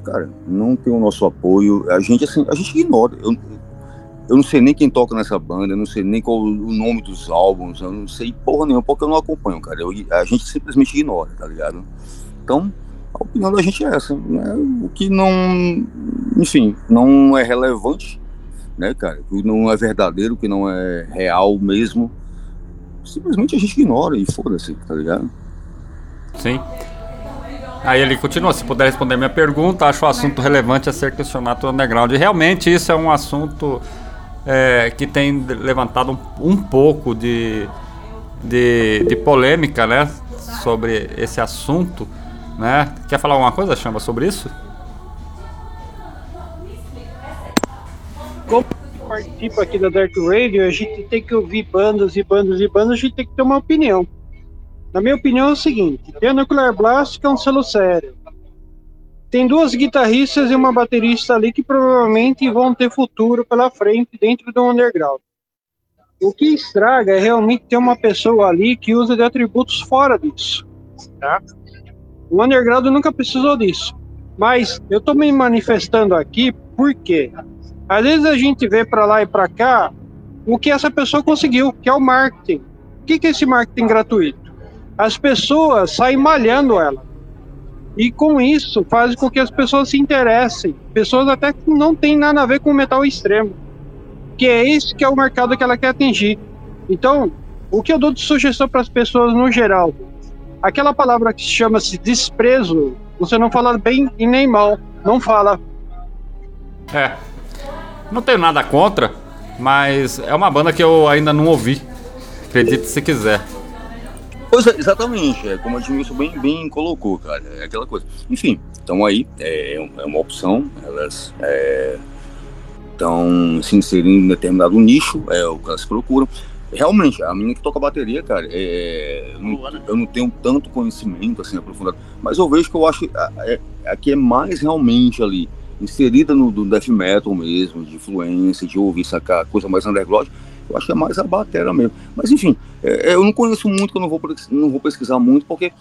cara, não tem o nosso apoio. A gente, assim, a gente ignora. Eu, eu não sei nem quem toca nessa banda, eu não sei nem qual o nome dos álbuns, eu não sei porra nenhuma, porque eu não acompanho, cara. Eu, a gente simplesmente ignora, tá ligado? Então, a opinião da gente é essa, né? O que não, enfim, não é relevante, né, cara? O que não é verdadeiro, o que não é real mesmo, simplesmente a gente ignora e foda-se, tá ligado? Sim. Aí ele continua, se puder responder minha pergunta, acho o assunto relevante a ser questionado underground. E realmente isso é um assunto é, que tem levantado um, um pouco de, de, de, polêmica, né? Sobre esse assunto, né? Quer falar alguma coisa, Chamba, sobre isso? Como participa aqui da Dark Radio, a gente tem que ouvir bandas e bandas e bandas, a gente tem que ter uma opinião. Na minha opinião é o seguinte, tem a Nuclear Blast, é um selo sério tem duas guitarristas e uma baterista ali que provavelmente vão ter futuro pela frente dentro do underground. O que estraga é realmente ter uma pessoa ali que usa de atributos fora disso. Tá? O underground nunca precisou disso. Mas eu estou me manifestando aqui porque às vezes a gente vê para lá e para cá o que essa pessoa conseguiu, que é o marketing. O que, é esse marketing gratuito? As pessoas saem malhando ela. E com isso faz com que as pessoas se interessem, pessoas até que não tem nada a ver com metal extremo, que é esse que é o mercado que ela quer atingir. Então, o que eu dou de sugestão para as pessoas no geral, aquela palavra que chama-se desprezo, você não fala bem e nem mal, não fala. É, não tenho nada contra, mas é uma banda que eu ainda não ouvi. Acredite se quiser. Pois é, exatamente, é como a Edmilson bem, bem colocou, cara, é aquela coisa. Enfim, então aí, é, é uma opção, elas estão é, se inserindo em determinado nicho, é o que elas procuram. Realmente, a menina que toca bateria, cara, é, eu, não, eu, não, tenho tanto conhecimento assim aprofundado, mas eu vejo que eu acho que é, aqui é mais realmente ali, inserida no death metal mesmo, de influência, de ouvir sacar coisa mais underground, eu acho que é mais a batera mesmo. Mas enfim, é, é eu não conheço muito, eu não vou, não vou pesquisar muito, porque,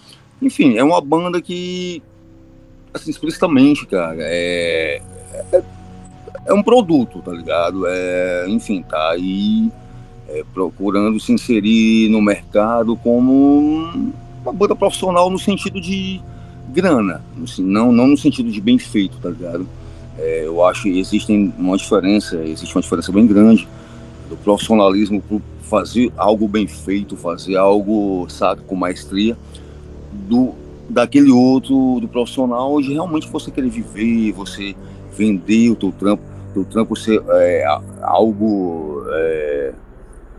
enfim, é uma banda que, assim, explicitamente, cara, é, é, é um produto, tá ligado? É, enfim, tá aí é, procurando se inserir no mercado como uma banda profissional no sentido de grana, não, não no sentido de bem feito, tá ligado? É, eu acho que existe uma diferença, existe uma diferença bem grande do profissionalismo para fazer algo bem feito, fazer algo, sabe, com maestria, do daquele outro, do profissional, de realmente você querer viver, você vender o teu trampo, teu trampo ser é, algo é,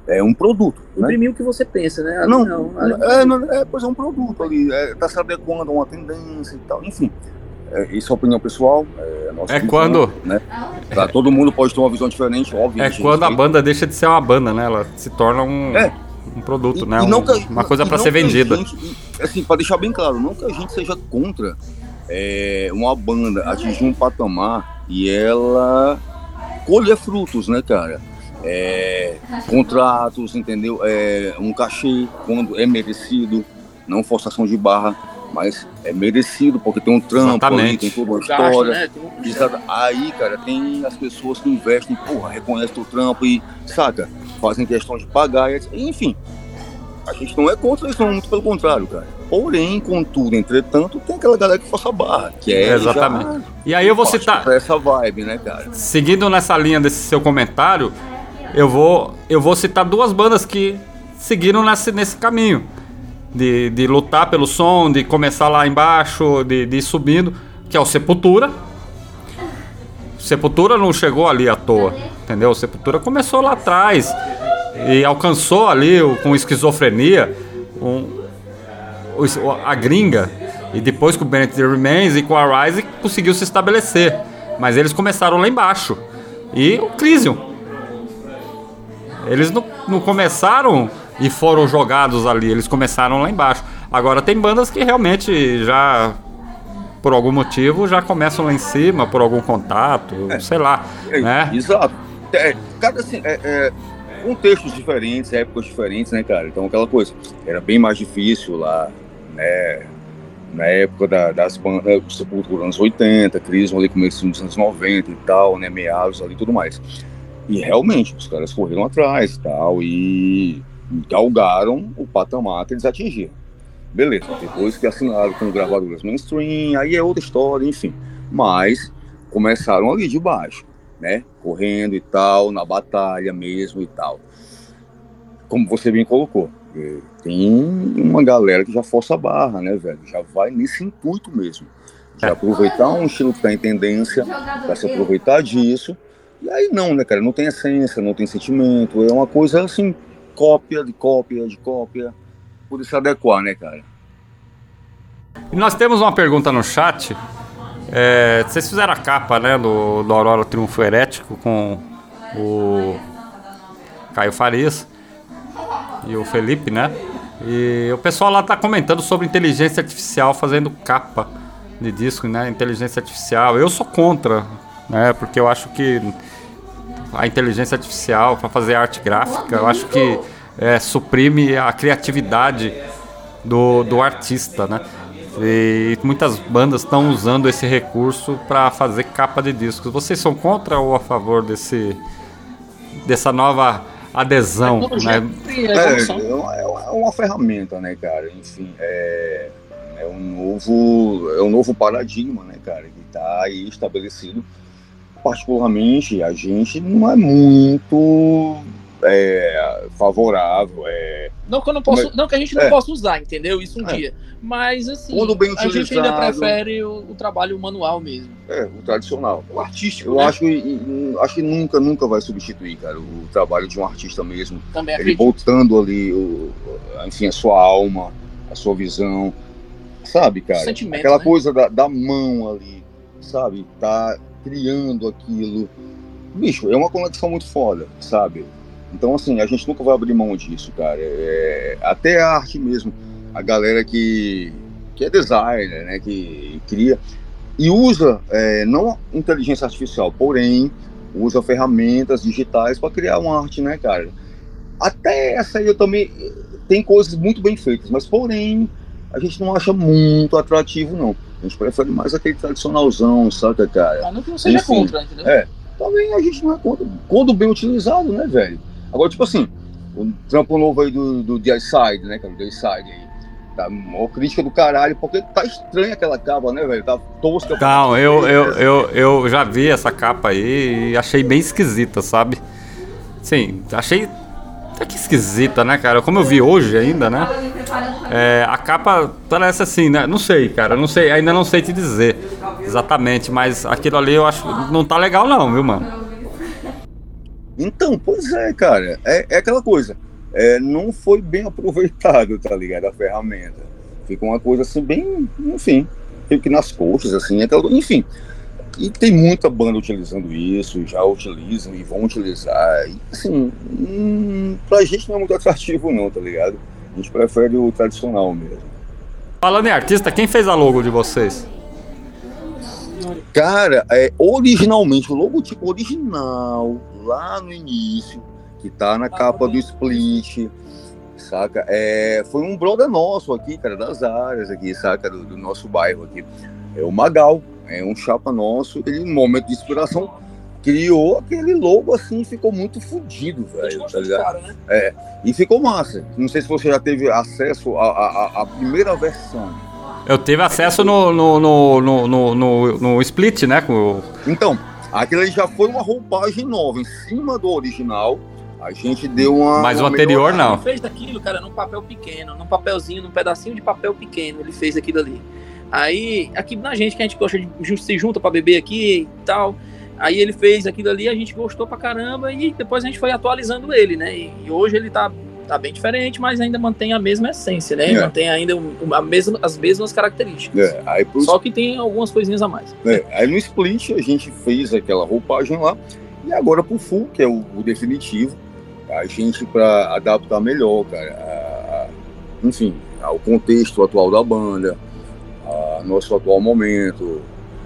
é um produto. Né? Imprimir né? o que você pensa, né? Não, não, é, não, é, pois é um produto ali, é, tá se adequando a uma tendência e tal, enfim. É, isso é opinião pessoal. É, é quando. Né? Tá, todo mundo pode ter uma visão diferente, óbvio. É quando a banda deixa de ser uma banda, né? Ela se torna um, é. um produto, e, né? E um, uma coisa para ser vendida. Gente, assim, para deixar bem claro, não que a gente seja contra é, uma banda atingir um patamar e ela colher frutos, né, cara? É, contratos, entendeu? É, um cachê quando é merecido, não forçação de barra mas é merecido, porque tem um trampo Exatamente. ali, tem toda uma história. Né? Um... Aí, cara, tem as pessoas que investem, porra, reconhecem o trampo e, saca, fazem questão de pagar, e, enfim. A gente não é contra isso, muito pelo contrário, cara. Porém, contudo, entretanto, tem aquela galera que força a barra, que é. Exatamente. Já, e aí eu vou citar. Essa vibe, né, cara? Seguindo nessa linha desse seu comentário, eu vou, eu vou citar duas bandas que seguiram nesse, nesse caminho de, de lutar pelo som, de começar lá embaixo, de, de ir subindo, que é o Sepultura. Sepultura não chegou ali à toa, entendeu? Sepultura começou lá atrás e alcançou ali com esquizofrenia um, a gringa e depois com o Bennett Remains e com a Rise conseguiu se estabelecer. Mas eles começaram lá embaixo. E o Crisium. Eles não, não começaram e foram jogados ali, eles começaram lá embaixo. Agora tem bandas que realmente já por algum motivo já começam lá em cima, por algum contato, é. sei lá, é, né? Exato. É, cada assim, é, é, contextos diferentes, épocas diferentes, né, cara? Então aquela coisa, era bem mais difícil lá, né? Na época da, das bandas, Sepultura anos 80, Crisma ali começo dos anos 90 e tal, né? Meados ali e tudo mais. E realmente, os caras correram atrás e tal, e galgaram o patamar que eles atingiram. Beleza, depois que assinaram com gravadoras mainstream, aí é outra história, enfim. Mas começaram ali de baixo, né? Correndo e tal, na batalha mesmo e tal. Como você bem colocou, é, tem uma galera que já força a barra, né, velho? Já vai nesse intuito mesmo. De aproveitar um estilo que está em tendência, para se aproveitar disso. E aí não, né, cara? Não tem essência, não tem sentimento. É uma coisa assim, cópia de cópia de cópia poder se adequar, né, cara? E nós temos uma pergunta no chat. É, vocês fizeram a capa, né, do, do Aurora Triunfo Herético com o Caio Farias e o Felipe, né? E o pessoal lá tá comentando sobre inteligência artificial fazendo capa de disco, né? Inteligência artificial. Eu sou contra, né? Porque eu acho que a inteligência artificial para fazer arte gráfica, eu acho que é, suprime a criatividade do, do artista, né? E muitas bandas estão usando esse recurso para fazer capa de discos. Vocês são contra ou a favor desse dessa nova adesão? Né? É, é, uma, é uma ferramenta, né, cara? Enfim, é, é um novo é um novo paradigma, né, cara, que está aí estabelecido. Particularmente, a gente não é muito é, favorável. É, não que eu não posso, não que a gente não é, possa usar, entendeu? Isso um é. dia. Mas assim, Quando bem a gente ainda prefere o, o, trabalho manual mesmo. É, o tradicional, o artístico. Eu né? acho que acho que nunca, nunca vai substituir, cara, o trabalho de um artista mesmo. Também Ele voltando ali, o, enfim, a sua alma, a sua visão, sabe, cara? Aquela né? coisa da, da mão ali, sabe? Tá criando aquilo. Bicho, é uma conexão muito foda, sabe? Então, assim, a gente nunca vai abrir mão disso, cara. É, até a arte mesmo. A galera que, que é designer, né, que cria e usa é, não inteligência artificial, porém usa ferramentas digitais para criar uma arte, né, cara? Até essa aí eu também tem coisas muito bem feitas, mas porém a gente não acha muito atrativo, não. A gente prefere mais aquele tradicionalzão, saca, cara? Mas não que não seja Enfim, contra, entendeu? É, também a gente não é contra. Quando bem utilizado, né, velho? Agora, tipo assim, o trampo novo aí do, do The Side, né, cara? O The Side aí. Tá uma crítica do caralho, porque tá estranha aquela capa, né, velho? Tá tosca. Não, eu, eu, eu, eu já vi essa capa aí e achei bem esquisita, sabe? Sim, achei até que esquisita, né, cara? Como eu vi hoje ainda, né? É, a capa parece assim, né? Não sei, cara, não sei, ainda não sei te dizer exatamente, mas aquilo ali eu acho não tá legal não, viu, mano? Então, pois é, cara. É, é aquela coisa. É, não foi bem [LAUGHS] aproveitado, tá ligado? A ferramenta. Fica uma coisa assim, bem, enfim, fica nas coxas, assim, aquela, enfim. E tem muita banda utilizando isso, já utilizam e vão utilizar. E, assim, hum, pra gente não é muito atrativo, não, tá ligado? A gente prefere o tradicional mesmo. Falando em artista, quem fez a logo de vocês? Cara, é, originalmente, o logotipo original lá no início, que tá na capa do Split, saca? É, foi um brother nosso aqui, cara, das áreas aqui, saca? Do, do, nosso bairro aqui. É o Magal, é um chapa nosso. Ele, no momento de inspiração, criou aquele logo assim, ficou muito fodido, velho, tá ligado? Cara, né? É, e ficou massa. Não sei se você já teve acesso à primeira versão. Eu tive acesso no, no, no, no, no, no Split, né? Com... Então, Aquilo já foi uma roupagem nova, em cima do original. A gente deu uma. Mas o anterior não. Ele fez aquilo, cara, num papel pequeno, num papelzinho, num pedacinho de papel pequeno. Ele fez aquilo ali. Aí, aqui na gente, que a gente gosta de se junta para beber aqui e tal. Aí ele fez aquilo ali, a gente gostou pra caramba e depois a gente foi atualizando ele, né? E hoje ele tá tá bem diferente, mas ainda mantém a mesma essência, né? É. Mantém ainda a mesma, as mesmas características. É. Pro... Só que tem algumas coisinhas a mais. É. Aí no Split a gente fez aquela roupagem lá, e agora pro Full, que é o, o definitivo, a gente para adaptar melhor, cara, a, a, enfim, ao contexto atual da banda, nosso atual momento,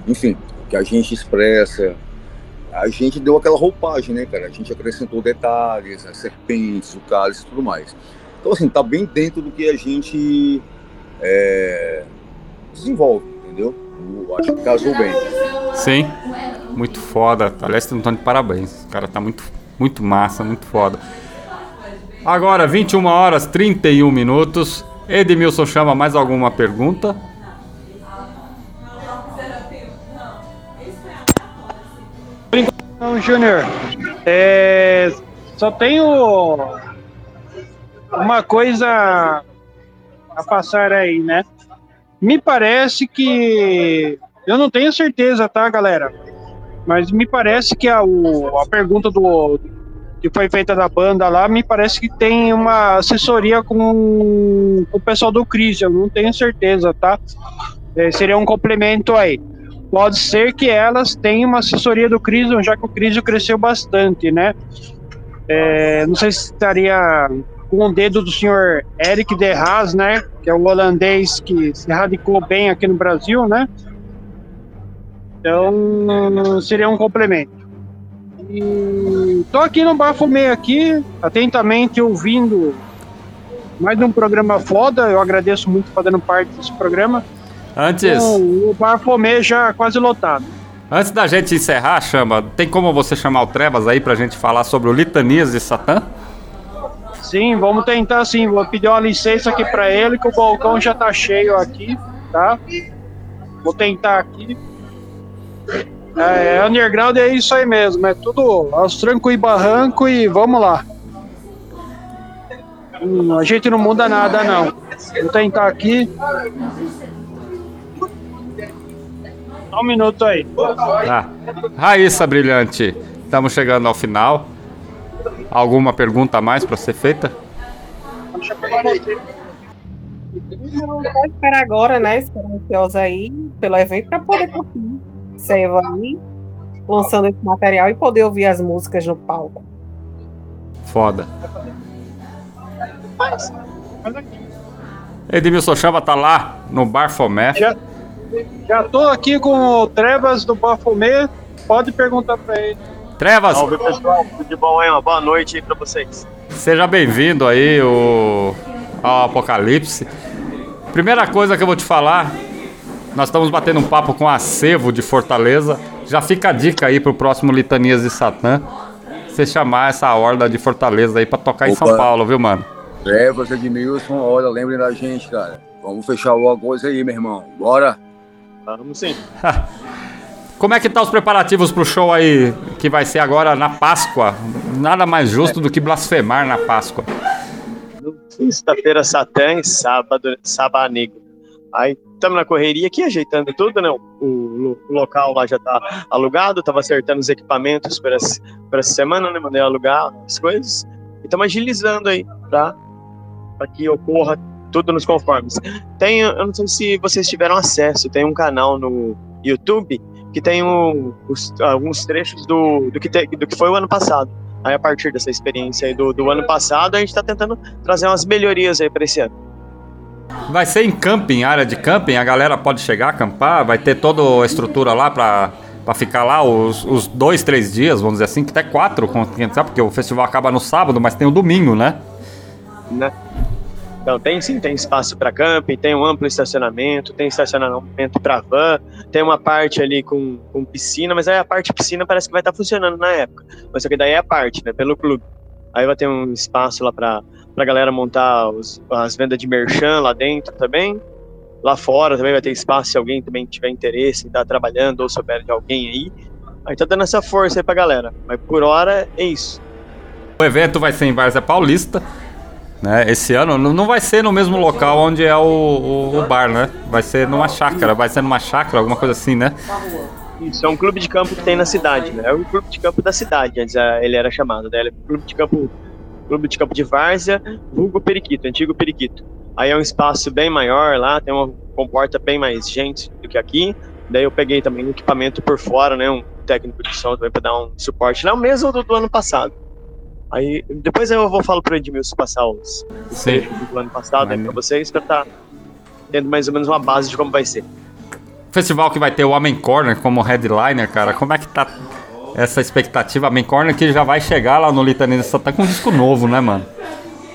enfim, que a gente expressa. A gente deu aquela roupagem, né, cara? A gente acrescentou detalhes, as serpentes, o cálice e tudo mais. Então, assim, tá bem dentro do que a gente é, desenvolve, entendeu? Eu acho que casou bem. Sim, muito foda. Aliás, não de parabéns. O cara tá muito, muito massa, muito foda. Agora, 21 horas 31 minutos. Edmilson chama mais alguma pergunta? Não, Júnior. É, só tenho uma coisa a passar aí, né? Me parece que. Eu não tenho certeza, tá, galera? Mas me parece que a, o, a pergunta do que foi feita da banda lá, me parece que tem uma assessoria com, com o pessoal do eu não tenho certeza, tá? É, seria um complemento aí. Pode ser que elas tenham uma assessoria do Crisium, já que o Crisium cresceu bastante, né? É, não sei se estaria com o dedo do senhor Eric de Haas, né? Que é um holandês que se radicou bem aqui no Brasil, né? Então, seria um complemento. E tô aqui no Bafomê aqui, atentamente ouvindo mais um programa foda. Eu agradeço muito fazendo parte desse programa. Antes. O, o Bafomê já quase lotado. Antes da gente encerrar, chama, tem como você chamar o Trevas aí pra gente falar sobre o Litanias de Satã? Sim, vamos tentar sim. Vou pedir uma licença aqui para ele, que o balcão já tá cheio aqui, tá? Vou tentar aqui. É, é, underground é isso aí mesmo, é tudo aos trancos e barranco e vamos lá. Hum, a gente não muda nada não. Vou tentar aqui. Só um minuto aí. Tá. Raíssa Brilhante, estamos chegando ao final. Alguma pergunta a mais para ser feita? Não vou esperar agora, né? Esperar ansiosa aí pelo evento para poder curtir. Você aí lançando esse material e poder ouvir as músicas no palco. Foda. Edmilson Chava tá lá no Bar Fomé. Já, tô aqui com o Trevas do Bafomê. Pode perguntar para ele. Trevas! Salve pessoal, tudo de bom aí? Uma boa noite aí pra vocês. Seja bem-vindo aí o, ao Apocalipse. Primeira coisa que eu vou te falar, nós estamos batendo um papo com a Sevo de Fortaleza. Já fica a dica aí pro próximo Litanias de Satã. Você chamar essa horda de Fortaleza aí pra tocar Opa. em São Paulo, viu, mano? Trevas, Edmilson, olha, lembrem da gente, cara. Vamos fechar alguma coisa aí, meu irmão. Bora! Vamos sim. [LAUGHS] Como é que tá os preparativos pro show aí que vai ser agora na Páscoa? Nada mais justo do que blasfemar na Páscoa. Sexta-feira Satã e sábado Sabanego. Aí estamos na correria aqui, ajeitando tudo, né? O, o, local lá já tá alugado, tava acertando os equipamentos para essa, essa semana, né? Mandei alugar as coisas. E estamos agilizando aí, tá? Para que ocorra tudo nos conformes. Tem, eu não sei se vocês tiveram acesso, tem um canal no YouTube que tem um, os, alguns trechos do, do, que te, do que foi o ano passado. Aí, a partir dessa experiência aí do, do ano passado, a gente está tentando trazer umas melhorias aí para esse ano. Vai ser em camping, área de camping, a galera pode chegar, acampar, vai ter toda a estrutura lá para para ficar lá os, os dois, três dias, vamos dizer assim, que até quatro, porque o festival acaba no sábado, mas tem o domingo, né? Né? Então, tem sim, tem espaço para camping, tem um amplo estacionamento, tem estacionamento para van, tem uma parte ali com, com piscina, mas aí a parte piscina parece que vai estar tá funcionando na época. Mas só que daí é a parte, né, pelo clube. Aí vai ter um espaço lá para a galera montar os, as vendas de merchan lá dentro também. Lá fora também vai ter espaço se alguém também tiver interesse em estar tá trabalhando ou souber de alguém aí. Aí tá dando essa força aí pra galera. Mas por hora é isso. O evento vai ser em Várzea Paulista. Né? Esse ano não vai ser no mesmo local onde é o, o, o, bar, né? Vai ser numa chácara, vai ser numa chácara, alguma coisa assim, né? Isso, é um clube de campo que tem na cidade, né? É o clube de campo da cidade, antes é, ele era chamado, né? Ele é clube de campo, clube de campo de Várzea, vulgo Periquito, antigo Periquito. Aí é um espaço bem maior lá, tem uma comporta bem mais gente do que aqui. Daí eu peguei também um equipamento por fora, né? Um técnico de som também para dar um suporte lá, o mesmo do, do ano passado. Aí depois eu vou falar pro Edmilson passar os, trechos do ano passado aí pra vocês, pra tá tendo mais ou menos uma base de como vai ser. Festival que vai ter o Amen Corner como headliner, cara. Como é que tá essa expectativa? Amen Corner que já vai chegar lá no Litania de Satã com um disco novo, né, mano?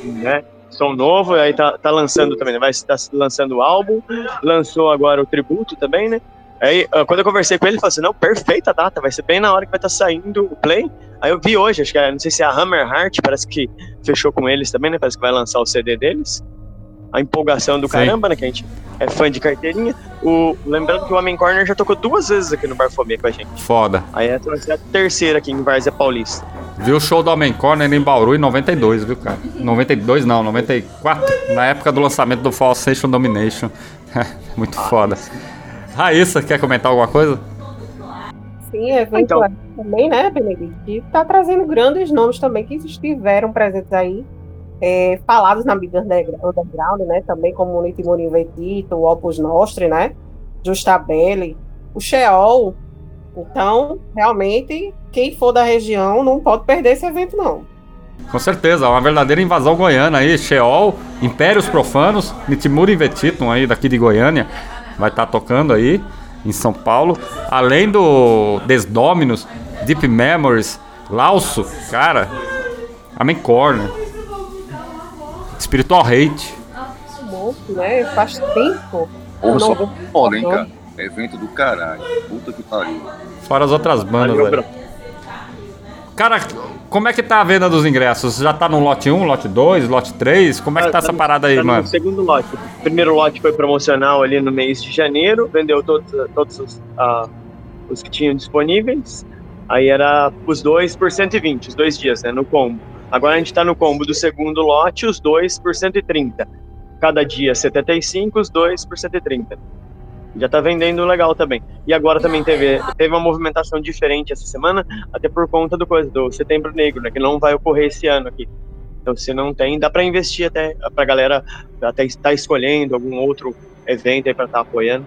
né? Som novo, aí tá, tá lançando também, né? Vai estar lançando o álbum, lançou agora o tributo também, né? Aí, ah, quando eu conversei com ele, ele falou assim: não, perfeita data, vai ser bem na hora que vai estar saindo o play. Aí eu vi hoje, acho que é, não sei se é a Hammer Heart, parece que fechou com eles também, né? Parece que vai lançar o CD deles. A empolgação do Sim. caramba, né? Que a gente é fã de carteirinha. O, lembrando que o Homem Corner já tocou duas vezes aqui no Barfomê com a gente. Foda. Aí essa vai ser a terceira aqui em Várzea Paulista. Viu o show do Amen Corner em Bauru em 92, viu, cara? 92 não, 94. Na época do lançamento do Fall Station Domination. [LAUGHS] Muito foda. Raíssa, quer comentar alguma coisa? Sim, evento Então. aí também, né, Benedito? Que tá trazendo grandes nomes também que estiveram presentes aí, é, falados na mídia undergra- underground, né? Também como o Litimoni Vetito, o Opus Nostri, né? Justabelli, o Sheol. Então, realmente, quem for da região não pode perder esse evento, não. Com certeza, uma verdadeira invasão goiana aí. Sheol, Impérios Profanos, Nitimura Invetitum aí daqui de Goiânia. Vai estar tocando aí em São Paulo. Além do Desdominus, Deep Memories, Lauso, cara. Amen Corner. Spiritual Hate. Muito, né? Faz tempo. Porra, só foda, hein, cara? Evento do caralho. Puta que pariu. Fora as outras bandas, Valeu, velho. Cara, como é que tá a venda dos ingressos? Já tá no lote 1, lote 2, lote 3? Como é que tá essa no- parada aí, tá mano? No segundo lote. O primeiro lote foi promocional ali no mês de janeiro, vendeu todos, todos os, ah, os que tinham disponíveis. Aí era os dois por 120, os dois dias, né, no combo. Agora a gente tá no combo do segundo lote, os dois por 130. Cada dia 75, os dois por 130. Já tá vendendo legal também. E agora também teve, teve uma movimentação diferente essa semana, até por conta do coisa do Setembro Negro, né, que não vai ocorrer esse ano aqui. Então, se não tem, dá para investir até pra galera até estar escolhendo algum outro evento aí para estar apoiando.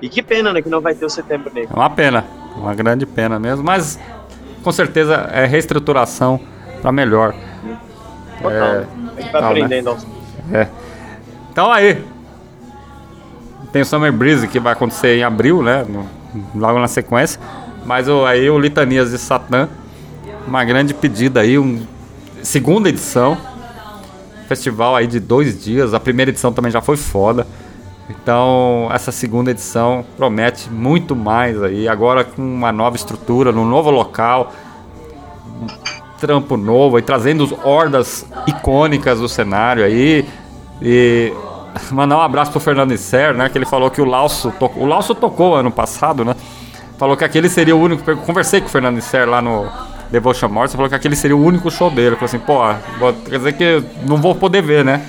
E que pena, né, que não vai ter o Setembro Negro. É uma pena, uma grande pena mesmo, mas com certeza é reestruturação pra melhor. Total. É, a gente vai total, né? aprendendo aos É. Então aí. Tem o Summer Breeze que vai acontecer em abril, né? no- logo na sequência. Mas o, aí o Litanias de Satã. Uma grande pedida aí, um, segunda edição. Festival aí de dois dias. A primeira edição também já foi foda. Então, essa segunda edição promete muito mais aí. Agora com uma nova estrutura, num novo local. Um trampo novo aí, trazendo hordas icônicas do cenário aí. E mandar um abraço pro Fernando Isser, né? Que ele falou que o Lauso tocou. O Lauso tocou ano passado, né? Falou que aquele seria o único. eu Conversei com o Fernando Isser lá no Devotion Morse, falou que aquele seria o único show dele. Falou assim, pô, quer dizer que não vou poder ver, né?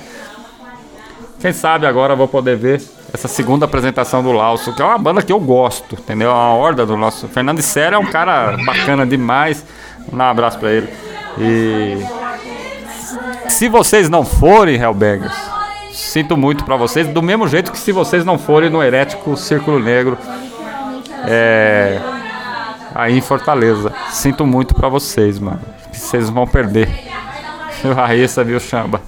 Quem sabe agora vou poder ver essa segunda apresentação do Lauso, que é uma banda que eu gosto, entendeu? A horda do nosso. Fernando Isser é um cara bacana demais. Um abraço pra ele. E. Se vocês não forem Hellbangers, sinto muito pra vocês. Do mesmo jeito que se vocês não forem no Herético Círculo Negro, é. Aí em Fortaleza. Sinto muito pra vocês, mano. Que vocês vão perder. Viu, [LAUGHS] Raíssa, viu, Chamba?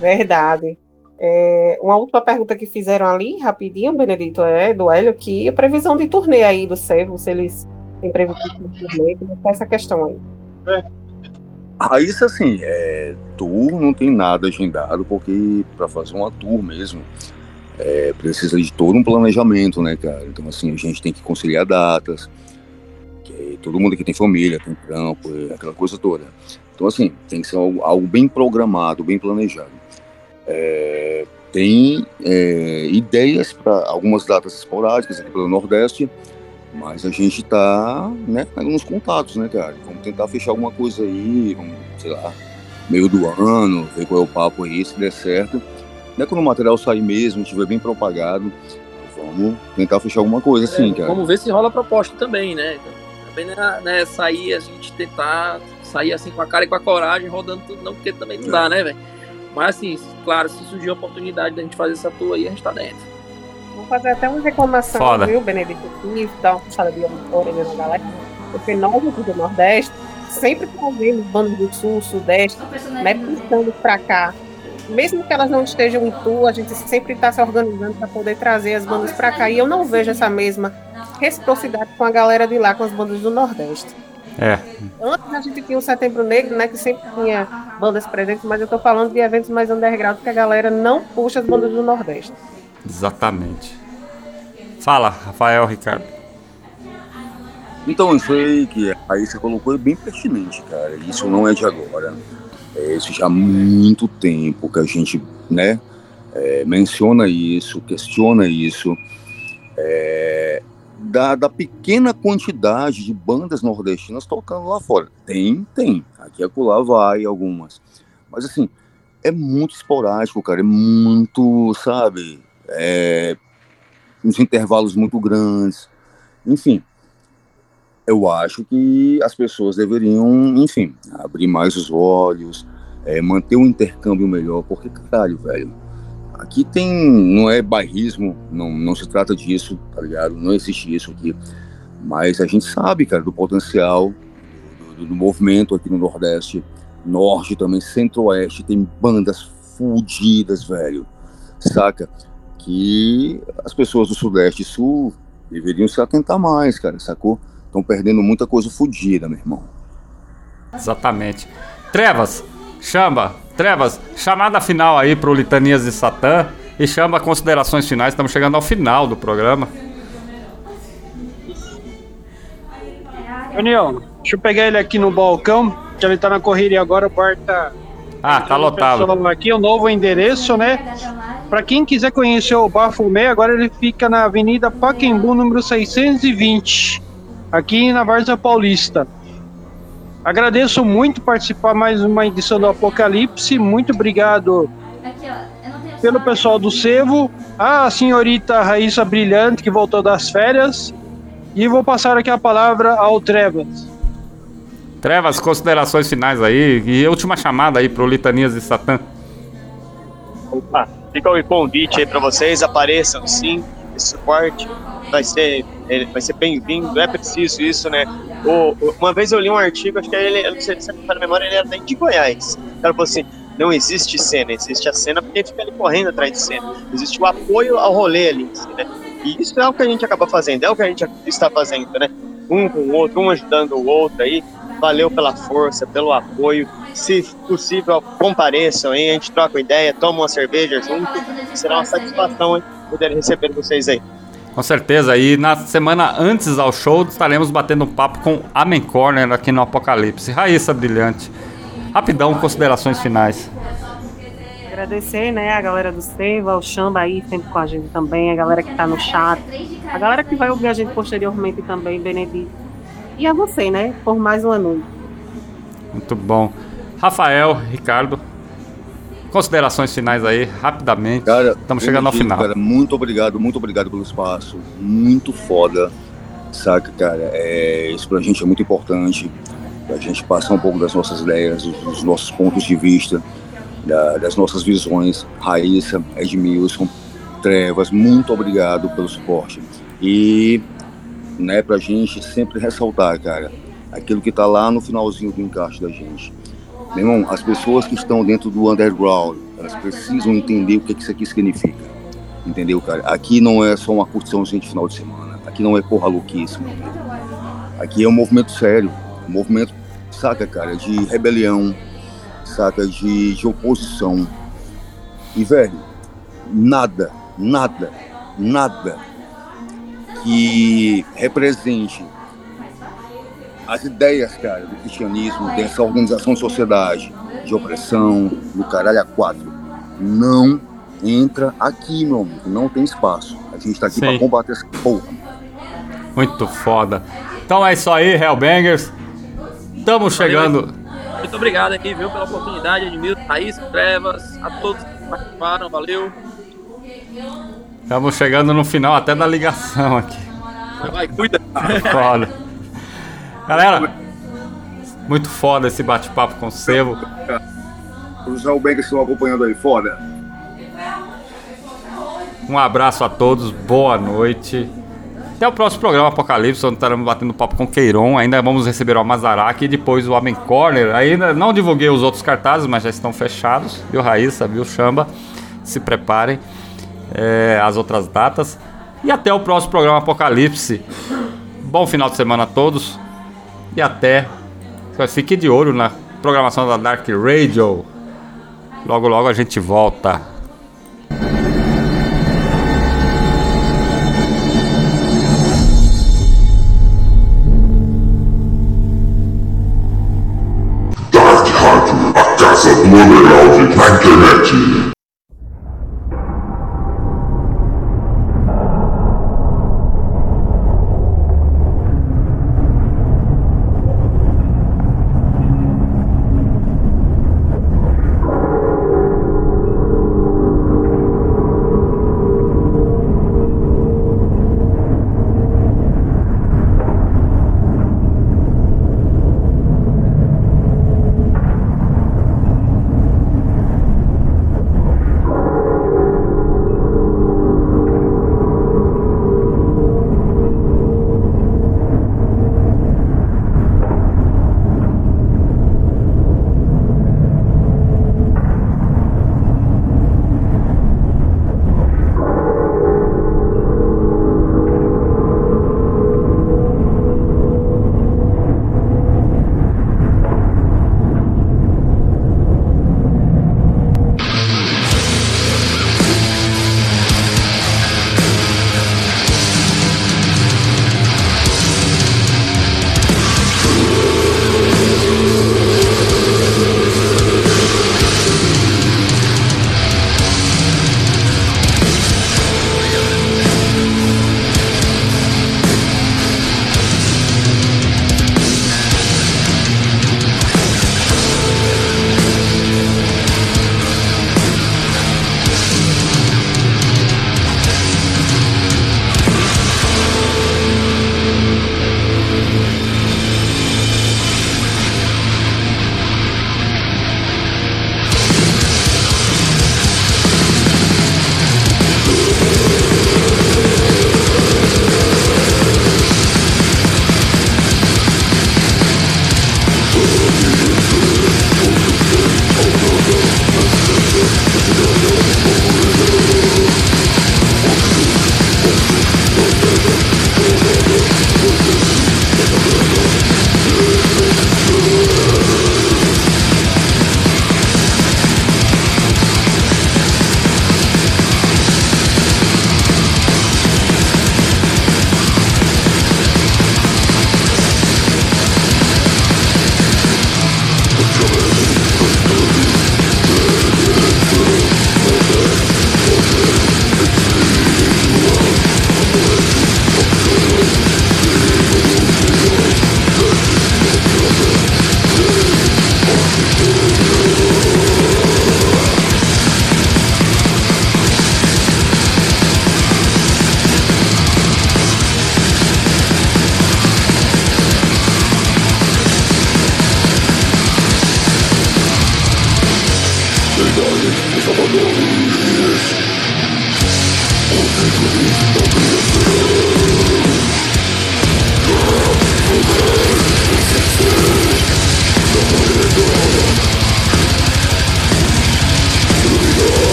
Verdade. É, uma última pergunta que fizeram ali, rapidinho, Benedito, é do Hélio, que a previsão de turnê aí do Servo, se eles têm previsão de turnê, como está essa questão aí? Aí assim, é, tour não tem nada agendado, porque para fazer uma tour mesmo, é, precisa de todo um planejamento, né, cara? Então assim, a gente tem que conciliar datas, que todo mundo aqui tem família, tem trampo, é, aquela coisa toda. Então assim, tem que ser algo, algo bem programado, bem planejado. É, tem é, ideias para algumas datas esporádicas aqui pelo Nordeste, mas a gente tá, né, nos contatos, né, cara? Vamos tentar fechar alguma coisa aí, vamos, sei lá, meio do ano, ver qual é o papo aí, se der certo. Né, quando o material sair mesmo, estiver bem propagado, vamos tentar fechar alguma coisa assim, É, cara. Vamos ver se rola proposta também, né? Também né, né, sair, a gente tentar sair assim com a cara e com a coragem, rodando tudo, não, porque também não dá, né, velho? Mas assim, claro, se surgir a oportunidade da gente fazer essa tour aí, a gente tá dentro. Fazer até uma reclamação, Foda. viu, Benedito? Aqui, dar uma puxada de orelha na galera. Porque nós aqui do Nordeste sempre trazendo bandas do sul, sudeste, né, puxando para cá. Mesmo que elas não estejam em tour, a gente sempre está se organizando para poder trazer as bandas para cá. E eu não vejo essa mesma reciprocidade com a galera de lá, com as bandas do Nordeste. É. Antes a gente tinha o Setembro Negro, né, que sempre tinha bandas presentes, mas eu tô falando de eventos mais underground que a galera não puxa as bandas do Nordeste. Exatamente. Fala, Rafael Ricardo. Então, isso aí que a Raíssa colocou é bem pertinente, cara. Isso não é de agora. É isso já há muito tempo que a gente, né, é, menciona isso, questiona isso. É, da, da, pequena quantidade de bandas nordestinas tocando lá fora. Tem, tem. Aqui acolá vai algumas. Mas assim, é muito esporádico, cara. É muito, sabe? É, uns intervalos muito grandes. Enfim, eu acho que as pessoas deveriam, enfim, abrir mais os olhos, é, manter um intercâmbio melhor, porque, caralho, velho, aqui tem, não é bairrismo, não, não se trata disso, tá ligado? Não existe isso aqui. Mas a gente sabe, cara, do potencial do, do movimento aqui no Nordeste, Norte também, Centro-Oeste, tem bandas fudidas, velho, saca? Que as pessoas do Sudeste e Sul deveriam se atentar mais, cara, sacou? Estão perdendo muita coisa fodida, meu irmão. Exatamente. Trevas, Chamba, Trevas, chamada final aí pro Litanias de Satã e chama considerações finais. Estamos chegando ao final do programa. Daniel, deixa eu pegar ele aqui no balcão, que ele tá na correria agora, o bar tá. Ah, tá lotado. Aqui é o novo endereço, né? Para quem quiser conhecer o Bafumé, agora ele fica na Avenida Paquembu, número 620, aqui na Várzea Paulista. Agradeço muito participar mais uma edição do Apocalipse. Muito obrigado pelo pessoal do Sevo, a senhorita Raíssa Brilhante, que voltou das férias. E vou passar aqui a palavra ao Trevas. Trevas, considerações finais aí e última chamada aí pro Litanias de Satã. Opa, fica o convite aí para vocês, apareçam sim, esse suporte vai ser, vai ser bem-vindo, é preciso isso, né? O, uma vez eu li um artigo, acho que ele, eu não sei se me memória, ele era daí de Goiás. O cara falou assim: não existe cena, existe a cena porque fica ali correndo atrás de cena. Existe o apoio ao rolê ali, né? E isso é o que a gente acaba fazendo, é o que a gente está fazendo, né? Um com o outro, um ajudando o outro aí. Valeu pela força, pelo apoio. Se possível, compareçam aí, a gente troca ideia, toma uma cerveja junto. Será uma satisfação hein, poder receber vocês aí. Com certeza. E na semana antes ao show estaremos batendo um papo com Amen Corner aqui no Apocalipse. Raíssa Brilhante. Rapidão, considerações finais. Agradecer, né, a galera do Seva, o Chamba aí sempre com a gente também, a galera que tá no chat, a galera que vai ouvir a gente posteriormente também, Benedito. E a você, né, por mais uma noite. Muito bom. Rafael, Ricardo, Considerações finais aí, rapidamente. Cara, estamos chegando ao final. Cara, muito obrigado, muito obrigado pelo espaço. Muito foda, saca, cara? É, isso pra gente é muito importante. A gente passar um pouco das nossas ideias, dos nossos pontos de vista, da, das nossas visões. Raíssa, Edmilson, Trevas, muito obrigado pelo suporte. E, né, pra gente sempre ressaltar, cara, aquilo que tá lá no finalzinho do encaixe da gente meu irmão, as pessoas que estão dentro do underground, elas precisam entender o que isso aqui significa. Entendeu, cara? Aqui não é só uma curtição de final de semana. Aqui não é porra louquíssima. Aqui é um movimento sério. Um movimento, saca, cara, de rebelião, saca, de, de oposição. E, velho, nada, nada, nada que represente as ideias, cara, do cristianismo, dessa organização de sociedade, de opressão, do caralho a quatro, não entra aqui, meu amigo. Não tem espaço. A gente tá aqui Sim. pra combater essa porra. Muito foda. Então é isso aí, Hellbangers. Estamos chegando. Muito obrigado aqui, viu, pela oportunidade, Edmilson, Thaís, Trevas, a todos que participaram, valeu. Estamos chegando no final até da ligação aqui. Vai, cuida. Foda. Galera, muito foda esse bate-papo com o Sebo. Os bem que estão acompanhando aí, foda. Um abraço a todos, boa noite Até o próximo programa Apocalipse, onde estaremos batendo papo com Queiron. Ainda vamos receber o Amazaraki e depois o Homem Corner. Ainda não divulguei os outros cartazes, mas já estão fechados. Viu, Raíssa? Viu, Chamba? Se preparem. É, as outras datas. E até o próximo programa Apocalipse. Bom final de semana a todos. E até. Fique de olho na programação da Dark Radio. Logo, logo a gente volta. Dark Rádio, a casa do underground na internet.